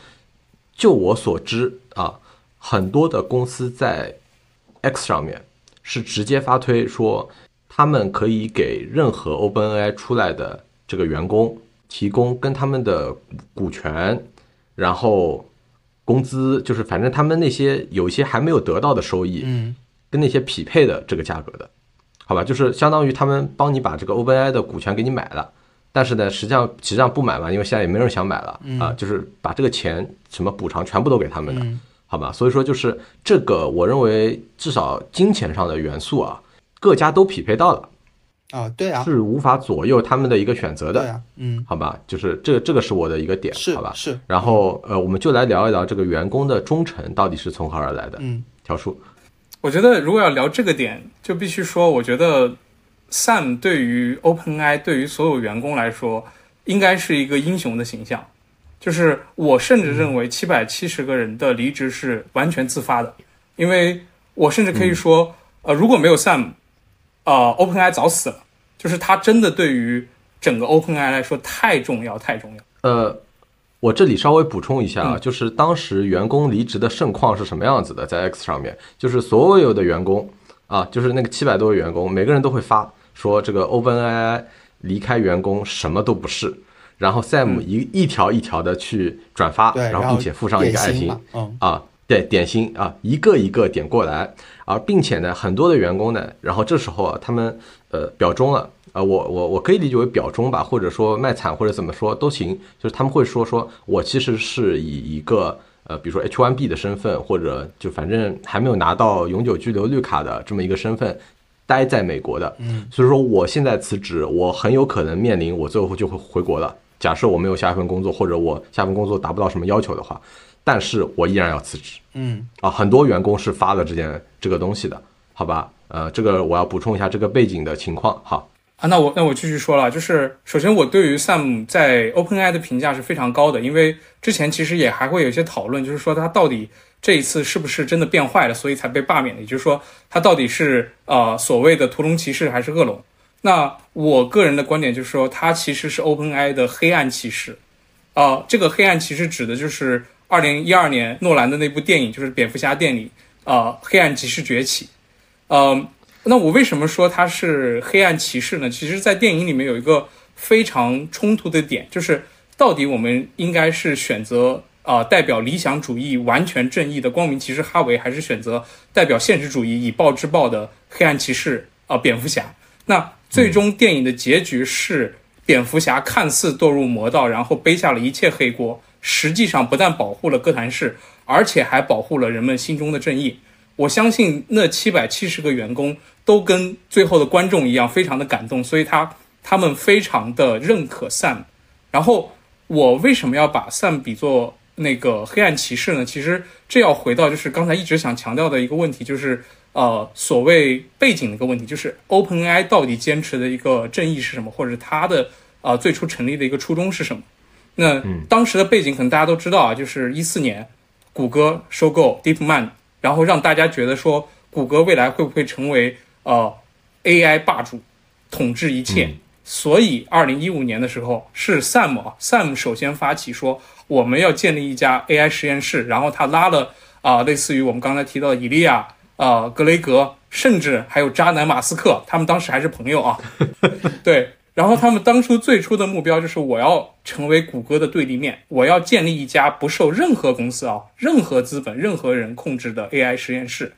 就我所知啊，很多的公司在 X 上面是直接发推说，他们可以给任何 OpenAI 出来的这个员工提供跟他们的股权，然后工资，就是反正他们那些有一些还没有得到的收益，嗯。跟那些匹配的这个价格的，好吧，就是相当于他们帮你把这个 OpenAI 的股权给你买了，但是呢，实际上实际上不买嘛，因为现在也没人想买了啊，就是把这个钱什么补偿全部都给他们的，嗯好吧，所以说就是这个，我认为至少金钱上的元素啊，各家都匹配到了，啊，对啊，是无法左右他们的一个选择的，对啊，嗯，好吧，就是这这个是我的一个点，是好吧，是，然后呃，我们就来聊一聊这个员工的忠诚到底是从何而来的，嗯条数。我觉得如果要聊这个点，就必须说，我觉得 Sam 对于 OpenAI 对于所有员工来说，应该是一个英雄的形象。就是我甚至认为七百七十个人的离职是完全自发的，因为我甚至可以说，呃，如果没有 Sam，呃，OpenAI 早死了。就是它真的对于整个 OpenAI 来说太重要，太重要。呃，我这里稍微补充一下啊，嗯就是当时员工离职的盛况是什么样子的，在 X 上面，就是所有的员工啊，就是那个七百多个员工，每个人都会发说这个 OpenAI 离开员工什么都不是，然后 Sam 一一条一条的去转发，对，然后并且附上一个爱心嗯啊，对，点心啊，一个一个点过来，而并且呢，很多的员工呢，然后这时候啊，他们呃表忠了。啊，我我我可以理解为表忠吧，或者说卖惨，或者怎么说都行。就是他们会说，说我其实是以一个呃，比如说 H1B 的身份，或者就反正还没有拿到永久居留绿卡的这么一个身份，待在美国的。嗯，所以说我现在辞职，我很有可能面临我最后就会回国了。假设我没有下一份工作，或者我下份工作达不到什么要求的话，但是我依然要辞职嗯啊。很多员工是发了这件这个东西的，好吧？呃，这个我要补充一下这个背景的情况。好，啊，那我那我继续说了，就是首先我对于 Sam 在 OpenAI 的评价是非常高的，因为之前其实也还会有一些讨论，就是说他到底这一次是不是真的变坏了，所以才被罢免的，也就是说他到底是呃所谓的屠龙骑士还是恶龙？那我个人的观点就是说，他其实是 OpenAI 的黑暗骑士，啊、这个黑暗骑士指的就是二零一二年诺兰的那部电影，就是蝙蝠侠电影，呃，黑暗骑士崛起，呃，那我为什么说他是黑暗骑士呢？其实，在电影里面有一个非常冲突的点，就是到底我们应该是选择啊、呃代表理想主义、完全正义的光明骑士哈维，还是选择代表现实主义、以暴制暴的黑暗骑士啊、呃蝙蝠侠？那最终电影的结局是，蝙蝠侠看似堕入魔道，然后背下了一切黑锅，实际上不但保护了哥谭市，而且还保护了人们心中的正义。我相信那七百七十个员工都跟最后的观众一样，非常的感动，所以他他们非常的认可 Sam。然后我为什么要把 Sam 比作那个黑暗骑士呢？其实这要回到就是刚才一直想强调的一个问题，就是呃所谓背景的一个问题，就是 OpenAI 到底坚持的一个正义是什么，或者它的呃最初成立的一个初衷是什么？那当时的背景可能大家都知道啊，就是一四年谷歌收购 DeepMind，然后让大家觉得说谷歌未来会不会成为呃 AI 霸主，统治一切。所以，二零一五年的时候是 Sam 啊，Sam 首先发起说我们要建立一家 AI 实验室，然后他拉了啊、类似于我们刚才提到的伊利亚、呃格雷格，甚至还有渣男马斯克，他们当时还是朋友啊。对，然后他们当初最初的目标就是我要成为谷歌的对立面，我要建立一家不受任何公司啊、任何资本、任何人控制的 AI 实验室。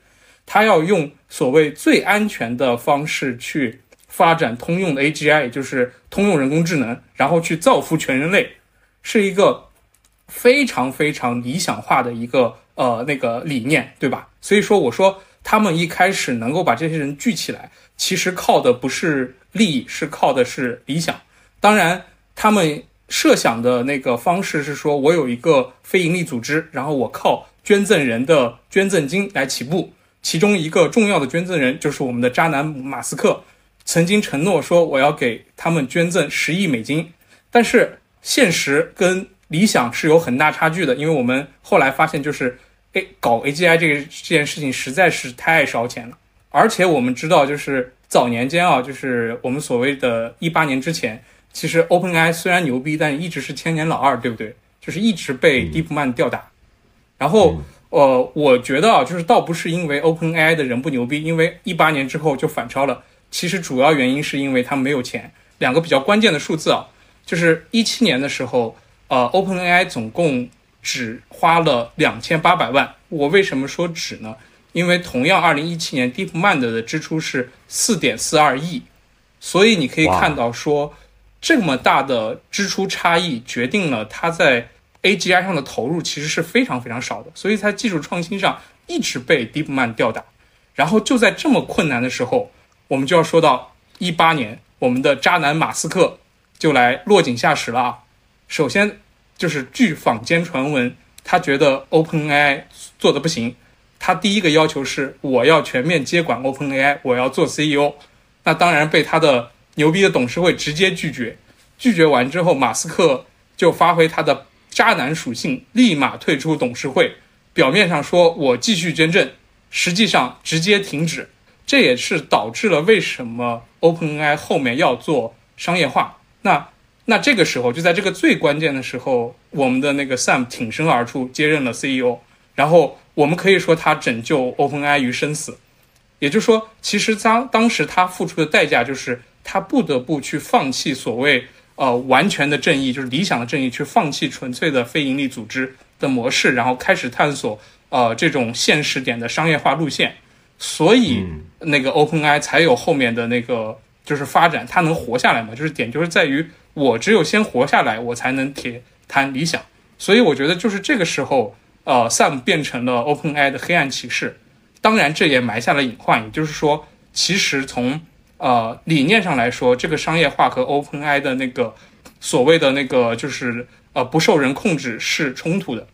他要用所谓最安全的方式去发展通用的 AGI，也就是通用人工智能，然后去造福全人类，是一个非常非常理想化的一个呃那个理念，对吧？所以说，我说他们一开始能够把这些人聚起来，其实靠的不是利益，是靠的是理想。当然，他们设想的那个方式是说，我有一个非营利组织，然后我靠捐赠人的捐赠金来起步。其中一个重要的捐赠人就是我们的渣男马斯克，曾经承诺说我要给他们捐赠十亿美金，但是现实跟理想是有很大差距的，因为我们后来发现，就是诶，搞 AGI 这个这件事情实在是太烧钱了，而且我们知道，就是早年间啊，就是我们所谓的一八年之前，其实 OpenAI 虽然牛逼，但一直是千年老二，对不对？就是一直被 DeepMind 吊打，然后。呃，我觉得啊，就是倒不是因为 OpenAI 的人不牛逼，因为一八年之后就反超了。其实主要原因是因为他们没有钱。两个比较关键的数字啊，就是一七年的时候，呃，OpenAI 总共只花了两千八百万。我为什么说只呢？因为同样二零一七年 DeepMind 的支出是四点四二亿，所以你可以看到说，这么大的支出差异决定了它在 AGI 上的投入其实是非常非常少的，所以在技术创新上一直被 DeepMind 吊打。然后就在这么困难的时候，我们就要说到一八年，我们的渣男马斯克就来落井下石了啊。首先就是据坊间传闻，他觉得 OpenAI 做的不行，他第一个要求是我要全面接管 OpenAI，我要做 CEO。那当然被他的牛逼的董事会直接拒绝。拒绝完之后，马斯克就发挥他的渣男属性，立马退出董事会。表面上说我继续捐赠，实际上直接停止。这也是导致了为什么 OpenAI 后面要做商业化。那那这个时候，就在这个最关键的时候，我们的那个 Sam 挺身而出，接任了 CEO。然后我们可以说他拯救 OpenAI 于生死。也就是说，其实当当时他付出的代价就是他不得不去放弃所谓呃完全的正义，就是理想的正义，去放弃纯粹的非盈利组织的模式，然后开始探索呃这种现实点的商业化路线。所以那个 OpenAI 才有后面的那个就是发展，它能活下来嘛？就是点就是在于我只有先活下来，我才能铁谈理想。所以我觉得就是这个时候，呃，Sam 变成了 OpenAI 的黑暗骑士。当然，这也埋下了隐患，也就是说，其实从呃理念上来说，这个商业化和 OpenAI 的那个所谓的那个就是呃不受人控制是冲突的。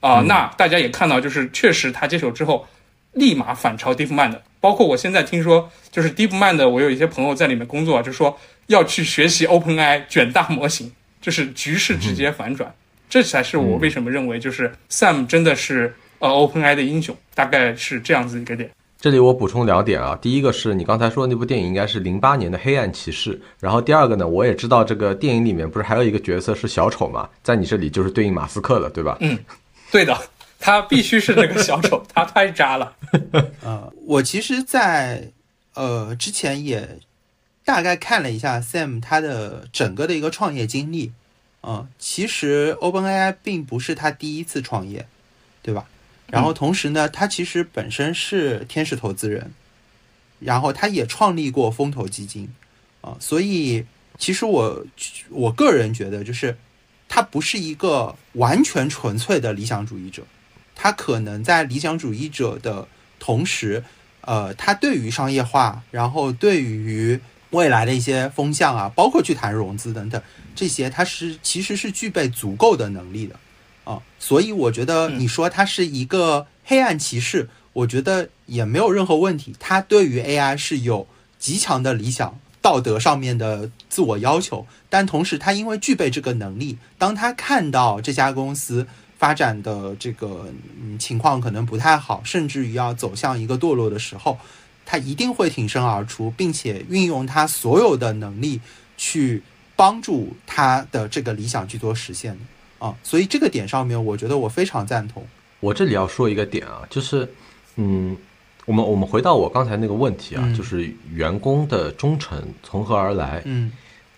啊、那大家也看到，就是确实他接手之后，立马反超 DeepMind。包括我现在听说，就是 DeepMind，我有一些朋友在里面工作，就说要去学习 OpenAI 卷大模型，就是局势直接反转。这才是我为什么认为，就是 Sam 真的是呃 OpenAI 的英雄，大概是这样子一个点。这里我补充两点啊，第一个是你刚才说的那部电影应该是零八年的《黑暗骑士》，然后第二个呢，我也知道这个电影里面不是还有一个角色是小丑嘛，在你这里就是对应马斯克了，对吧？嗯，对的，他必须是那个小丑，他太渣了。呃，我其实在，呃之前也大概看了一下 Sam 他的整个的一个创业经历，啊、其实 OpenAI 并不是他第一次创业，对吧？然后同时呢，他其实本身是天使投资人，然后他也创立过风投基金，啊、所以其实我我个人觉得，就是他不是一个完全纯粹的理想主义者，他可能在理想主义者的同时，呃，他对于商业化，然后对于未来的一些风向啊，包括去谈融资等等这些，它是其实是具备足够的能力的啊。所以我觉得嗯你说他是一个黑暗骑士，我觉得也没有任何问题。他对于 AI 是有极强的理想。道德上面的自我要求，但同时他因为具备这个能力，当他看到这家公司发展的这个嗯情况可能不太好，甚至于要走向一个堕落的时候，他一定会挺身而出，并且运用他所有的能力去帮助他的这个理想去做实现的啊。所以这个点上面，我觉得我非常赞同。我这里要说一个点啊，就是，嗯，我们我们回到我刚才那个问题啊，嗯就是员工的忠诚从何而来？嗯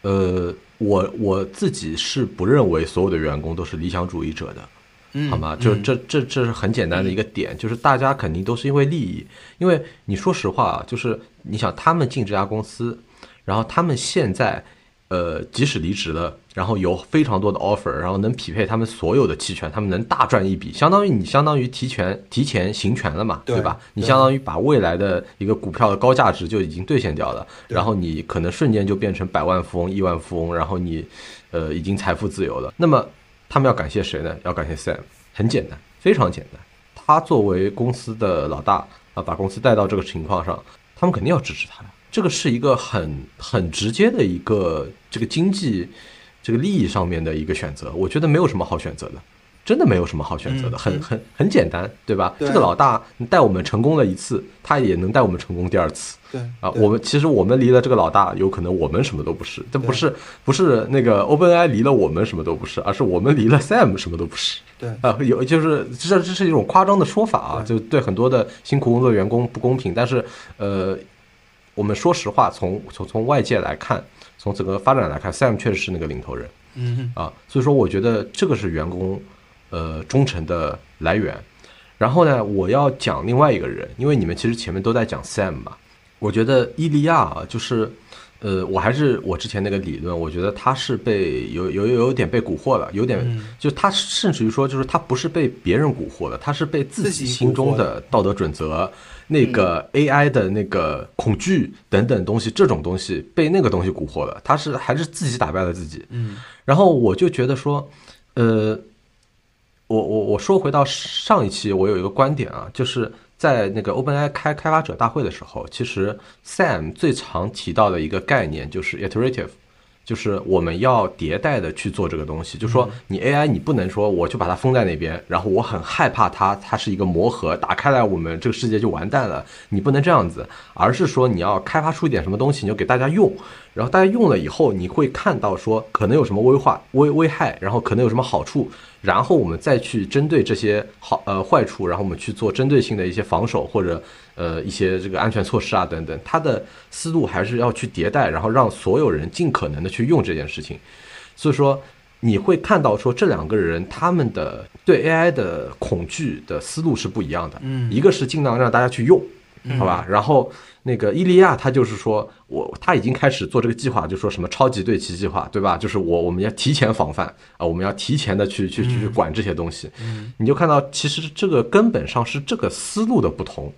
呃，我我自己是不认为所有的员工都是理想主义者的，嗯，好吗？就嗯这这这是很简单的一个点，就是大家肯定都是因为利益，因为你说实话啊，就是你想他们进这家公司，然后他们现在呃即使离职了，然后有非常多的 offer，然后能匹配他们所有的期权，他们能大赚一笔，相当于你相当于提前提前行权了嘛，对对吧？你相当于把未来的一个股票的高价值就已经兑现掉了，然后你可能瞬间就变成百万富翁、亿万富翁，然后你呃已经财富自由了。那么他们要感谢谁呢？要感谢 Sam，很简单，非常简单。他作为公司的老大啊，把公司带到这个情况上，他们肯定要支持他呀。这个是一个很很直接的一个这个经济这个利益上面的一个选择，我觉得没有什么好选择的。真的没有什么好选择的，嗯很很很简单，对吧？对这个老大带我们成功了一次，他也能带我们成功第二次。对啊，对我们其实我们离了这个老大，有可能我们什么都不是，这不是不是那个 OpenAI 离了我们什么都不是，而是我们离了 Sam 什么都不是。对啊，有就是这这是一种夸张的说法啊，就对很多的辛苦工作员工不公平。但是呃，我们说实话，从从从外界来看，从整个发展来看，Sam 确实是那个领头人。嗯啊，所以说我觉得这个是员工呃忠诚的来源。然后呢，我要讲另外一个人，因为你们其实前面都在讲 Sam 嘛，我觉得伊利亚啊，就是呃，我还是我之前那个理论，我觉得他是被有有有点被蛊惑了，有点、嗯。就他甚至于说，就是他不是被别人蛊惑了，他是被自自己己心中的的道德准则、那个 AI 的那个恐惧等等东西，这种东西被那个东西蛊惑了，他是还是自己打败了自己。嗯。然后我就觉得说，呃，我我我说回到上一期，我有一个观点啊，就是在那个 OpenAI 开开发者大会的时候，其实 Sam 最常提到的一个概念就是 iterative。就是我们要迭代的去做这个东西，就说你 AI 你不能说我就把它封在那边，然后我很害怕它，它是一个魔盒，打开来我们这个世界就完蛋了。你不能这样子，而是说你要开发出一点什么东西，你就给大家用，然后大家用了以后，你会看到说可能有什么危化、危危害，然后可能有什么好处，然后我们再去针对这些好呃坏处，然后我们去做针对性的一些防守或者呃一些这个安全措施啊等等。它的思路还是要去迭代，然后让所有人尽可能的去用这件事情。所以说你会看到说这两个人他们的对 AI 的恐惧的思路是不一样的。嗯一个是尽量让大家去用，好吧？然后那个伊利亚他就是说我他已经开始做这个计划，就说什么超级对齐计划，对吧？就是我我们要提前防范啊，我们要提前的去去去去管这些东西。你就看到其实这个根本上是这个思路的不同，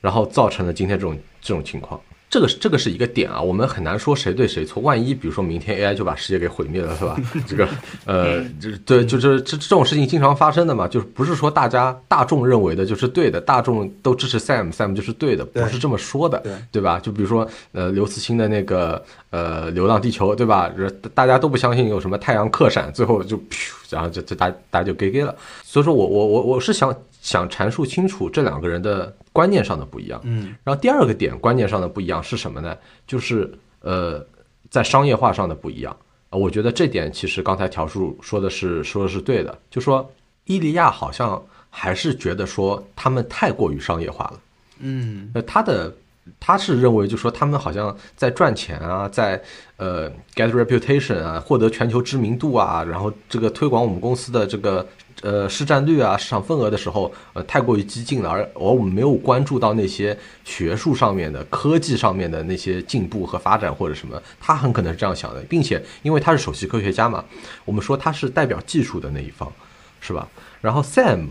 然后造成了今天这种这种情况。这个是这个是一个点啊，我们很难说谁对谁错。万一比如说明天 AI 就把世界给毁灭了，是吧？这个呃，就是对，就是这这种事情经常发生的嘛，就是不是说大家大众认为的就是对的，大众都支持 Sam，Sam 就是对的，不是这么说的，对对吧？就比如说呃，刘慈欣的那个呃《流浪地球》，对吧？大家都不相信有什么太阳克闪，最后就噗，然后就就大大家就给给了。所以说我我我我是想想阐述清楚这两个人的。观念上的不一样，嗯，然后第二个点，观念上的不一样是什么呢？就是呃，在商业化上的不一样啊。我觉得这点其实刚才条叔说的是说的是对的，就说伊利亚好像还是觉得说他们太过于商业化了，嗯，那他的他是认为就说他们好像在赚钱啊，在呃 get reputation 啊，获得全球知名度啊，然后这个推广我们公司的这个。呃，市占率啊，市场份额的时候，呃，太过于激进了，而而我们没有关注到那些学术上面的、科技上面的那些进步和发展或者什么，他很可能是这样想的，并且因为他是首席科学家嘛，我们说他是代表技术的那一方，是吧？然后 Sam，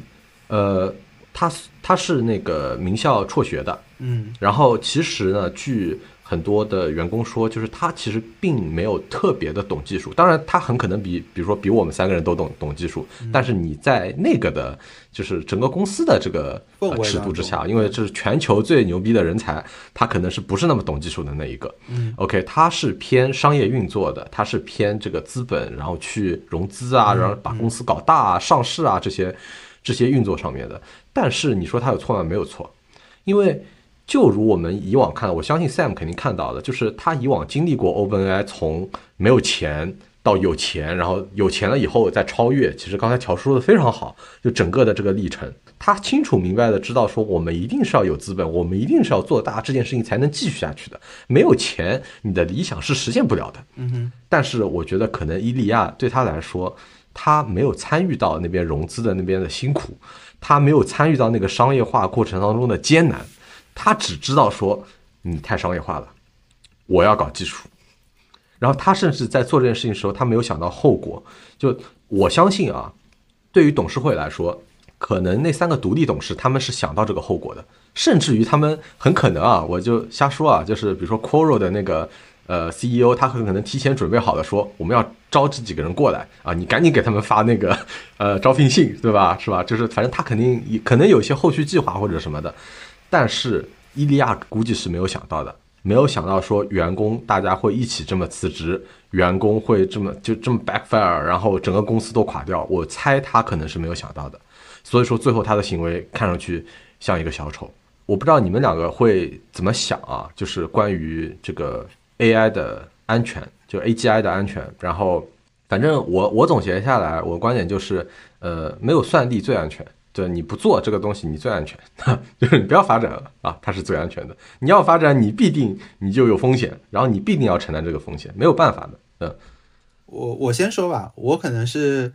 呃，他他是那个名校辍学的，嗯，然后其实呢，据。很多的员工说，就是他其实并没有特别的懂技术，当然他很可能比，比如说比我们三个人都懂懂技术，但是你在那个的，就是整个公司的这个尺度之下，因为这是全球最牛逼的人才，他可能是不是那么懂技术的那一个。嗯，OK，他是偏商业运作的，他是偏这个资本，然后去融资啊，然后把公司搞大啊、上市啊这些这些运作上面的。但是你说他有错吗？没有错，因为。就如我们以往看，我相信 Sam 肯定看到的，就是他以往经历过 OpenAI 从没有钱到有钱，然后有钱了以后再超越。其实刚才乔说的非常好，就整个的这个历程，他清楚明白的知道说，我们一定是要有资本，我们一定是要做大这件事情才能继续下去的。没有钱，你的理想是实现不了的。嗯哼。但是我觉得可能伊利亚对他来说，他没有参与到那边融资的那边的辛苦，他没有参与到那个商业化过程当中的艰难。他只知道说你太商业化了，我要搞技术。然后他甚至在做这件事情的时候，他没有想到后果。就我相信啊，对于董事会来说，可能那三个独立董事他们是想到这个后果的，甚至于他们很可能啊，我就瞎说啊，就是比如说 Quora 的那个呃 CEO，他很可能提前准备好了说我们要招这几个人过来啊，你赶紧给他们发那个呃招聘信，对吧？是吧？就是反正他肯定可能有些后续计划或者什么的。但是伊利亚估计是没有想到的，没有想到说员工大家会一起这么辞职，员工会这么就这么 backfire，然后整个公司都垮掉。我猜他可能是没有想到的，所以说最后他的行为看上去像一个小丑。我不知道你们两个会怎么想啊？就是关于这个 AI 的安全，就 AGI 的安全。然后反正我我总结下来，我观点就是，呃，没有算力最安全。对，你不做这个东西，你最安全。就是你不要发展了啊，它是最安全的。你要发展，你必定你就有风险，然后你必定要承担这个风险，没有办法的。嗯，我我先说吧，我可能是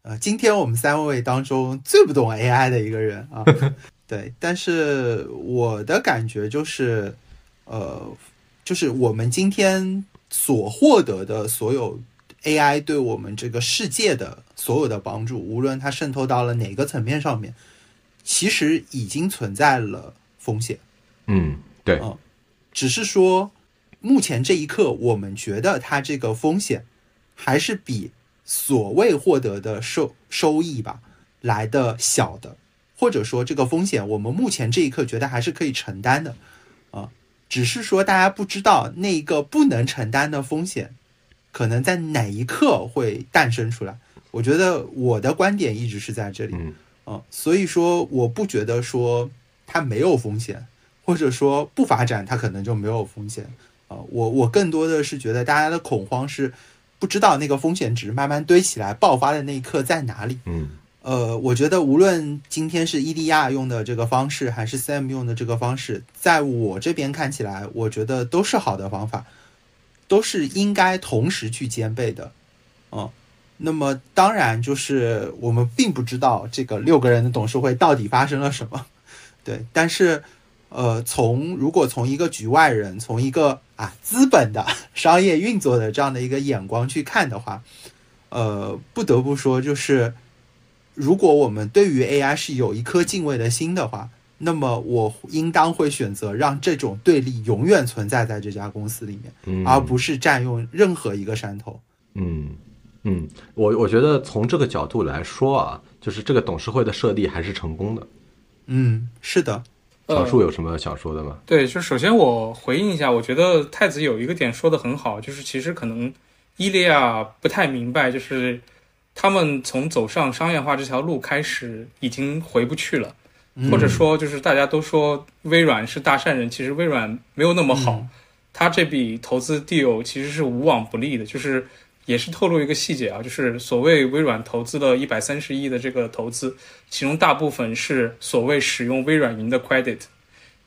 呃，今天我们三位当中最不懂 AI 的一个人啊。对，但是我的感觉就是，呃，就是我们今天所获得的所有。AI 对我们这个世界的所有的帮助，无论它渗透到了哪个层面上面，其实已经存在了风险。嗯，对，嗯，只是说目前这一刻，我们觉得它这个风险还是比所谓获得的收收益吧来的小的，或者说这个风险，我们目前这一刻觉得还是可以承担的。啊，只是说大家不知道那一个不能承担的风险。可能在哪一刻会诞生出来？我觉得我的观点一直是在这里，嗯，所以说我不觉得说它没有风险，或者说不发展它可能就没有风险啊。我我更多的是觉得大家的恐慌是不知道那个风险值慢慢堆起来爆发的那一刻在哪里。嗯，呃，我觉得无论今天是伊利亚用的这个方式，还是 Sam 用的这个方式，在我这边看起来，我觉得都是好的方法。都是应该同时去兼备的，嗯，那么当然就是我们并不知道这个六个人的董事会到底发生了什么，对，但是呃，从如果从一个局外人，从一个啊资本的 商业运作的这样的一个眼光去看的话，呃，不得不说就是，如果我们对于 AI 是有一颗敬畏的心的话，那么我应当会选择让这种对立永远存在在这家公司里面，嗯而不是占用任何一个山头。嗯嗯，我我觉得从这个角度来说啊，就是这个董事会的设立还是成功的。嗯，是的，小树有什么想说的吗？对，就首先我回应一下，我觉得太子有一个点说的很好，就是其实可能伊利亚不太明白，就是他们从走上商业化这条路开始已经回不去了，或者说就是大家都说微软是大善人，其实微软没有那么好，他这笔投资 deal 其实是无往不利的，就是也是透露一个细节啊，就是所谓微软投资了一百三十亿的这个投资，其中大部分是所谓使用微软云的 credit。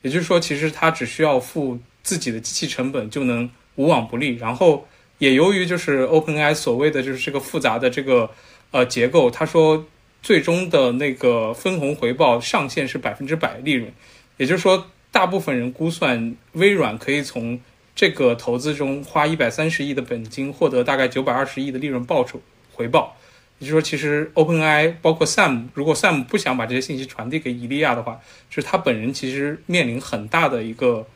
也就是说，其实他只需要付自己的机器成本就能无往不利。然后也由于就是 OpenAI 所谓的就是这个复杂的这个呃结构，他说最终的那个分红回报上限是百分之百利润。也就是说，大部分人估算微软可以从这个投资中花一百三十亿的本金，获得大概九百二十亿的利润报酬回报。也就是说，其实 OpenAI 包括 Sam，如果 Sam 不想把这些信息传递给伊利亚的话，就是他本人其实面临很大的一个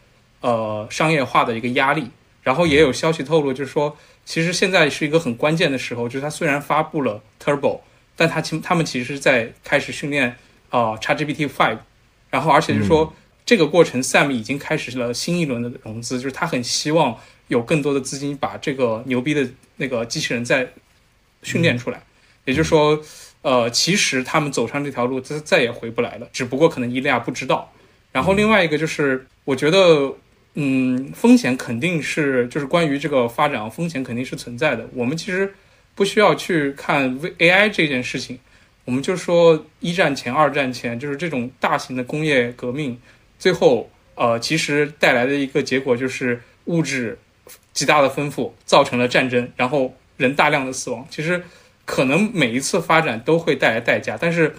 呃商业化的一个压力。然后也有消息透露，就是说，其实现在是一个很关键的时候，就是他虽然发布了 Turbo，但他其他们其实是在开始训练啊、呃、ChatGPT Five，然后而且就是说、这个过程 Sam 已经开始了新一轮的融资，就是他很希望有更多的资金把这个牛逼的那个机器人再训练出来。也就是说，呃，其实他们走上这条路，再再也回不来了。只不过可能伊利亚不知道。然后另外一个就是，我觉得，嗯，风险肯定是，就是关于这个发展，风险肯定是存在的。我们其实不需要去看 V AI 这件事情，我们就说一战前、二战前，就是这种大型的工业革命，最后呃，其实带来的一个结果就是物质极大的丰富，造成了战争，然后人大量的死亡。其实。可能每一次发展都会带来代价，但是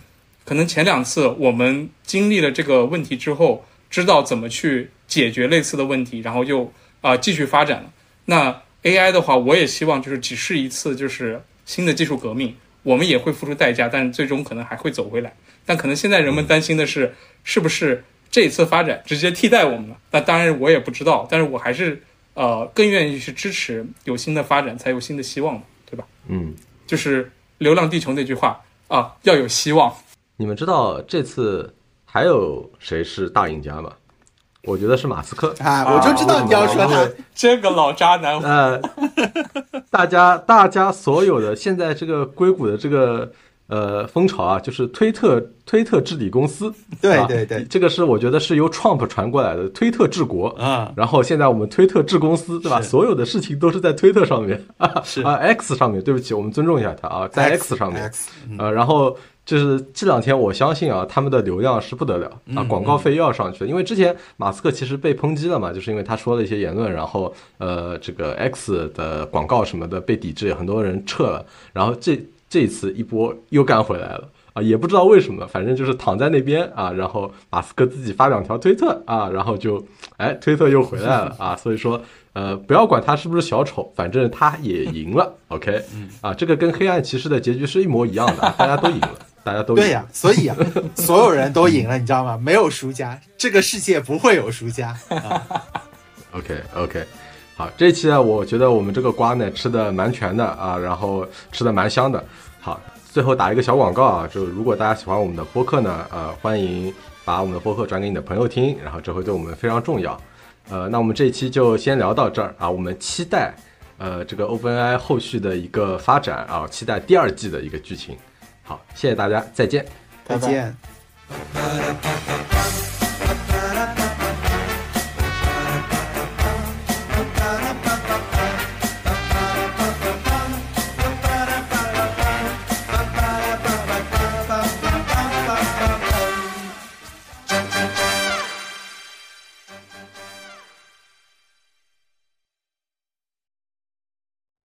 可能前两次我们经历了这个问题之后，知道怎么去解决类似的问题，然后又啊、继续发展了。那 AI 的话，我也希望就是只是一次就是新的技术革命，我们也会付出代价，但是最终可能还会走回来。但可能现在人们担心的是，是不是这一次发展直接替代我们了？那当然我也不知道，但是我还是呃更愿意去支持有新的发展，才有新的希望嘛，对吧？嗯。就是《流浪地球》那句话啊，要有希望。你们知道这次还有谁是大赢家吗？我觉得是马斯克啊，我就知道你要说他、啊、这个老渣男。呃，大家大家所有的现在这个硅谷的这个呃风潮啊，就是推特推特治理公司。对对对，啊、这个是我觉得是由 Trump 传过来的，推特治国啊。然后现在我们推特治公司，对吧？所有的事情都是在推特上面啊是啊 X 上面。对不起，我们尊重一下他啊，在 X 上面。X, 嗯、呃，然后就是这两天，我相信啊，他们的流量是不得了嗯啊，广告费又要上去了。因为之前马斯克其实被抨击了嘛，就是因为他说了一些言论，然后呃，这个 X 的广告什么的被抵制，很多人撤了。然后这这次一波又干回来了。啊，也不知道为什么，反正就是躺在那边啊，然后马斯克自己发两条推特啊，然后就，哎，推特又回来了啊，所以说，呃，不要管他是不是小丑，反正他也赢了，OK，啊，这个跟黑暗骑士的结局是一模一样的，大家都赢了，大家都对呀、啊，所以啊，所有人都赢了，你知道吗？没有输家，这个世界不会有输家。啊、OK OK，好，这期呢，我觉得我们这个瓜呢吃的蛮全的啊，然后吃的蛮香的，好。最后打一个小广告啊，就是如果大家喜欢我们的播客呢，呃，欢迎把我们的播客转给你的朋友听，然后这会对我们非常重要。呃，那我们这一期就先聊到这儿啊，我们期待呃这个 OpenAI 后续的一个发展啊，期待第二季的一个剧情。好谢谢大家再见。再见。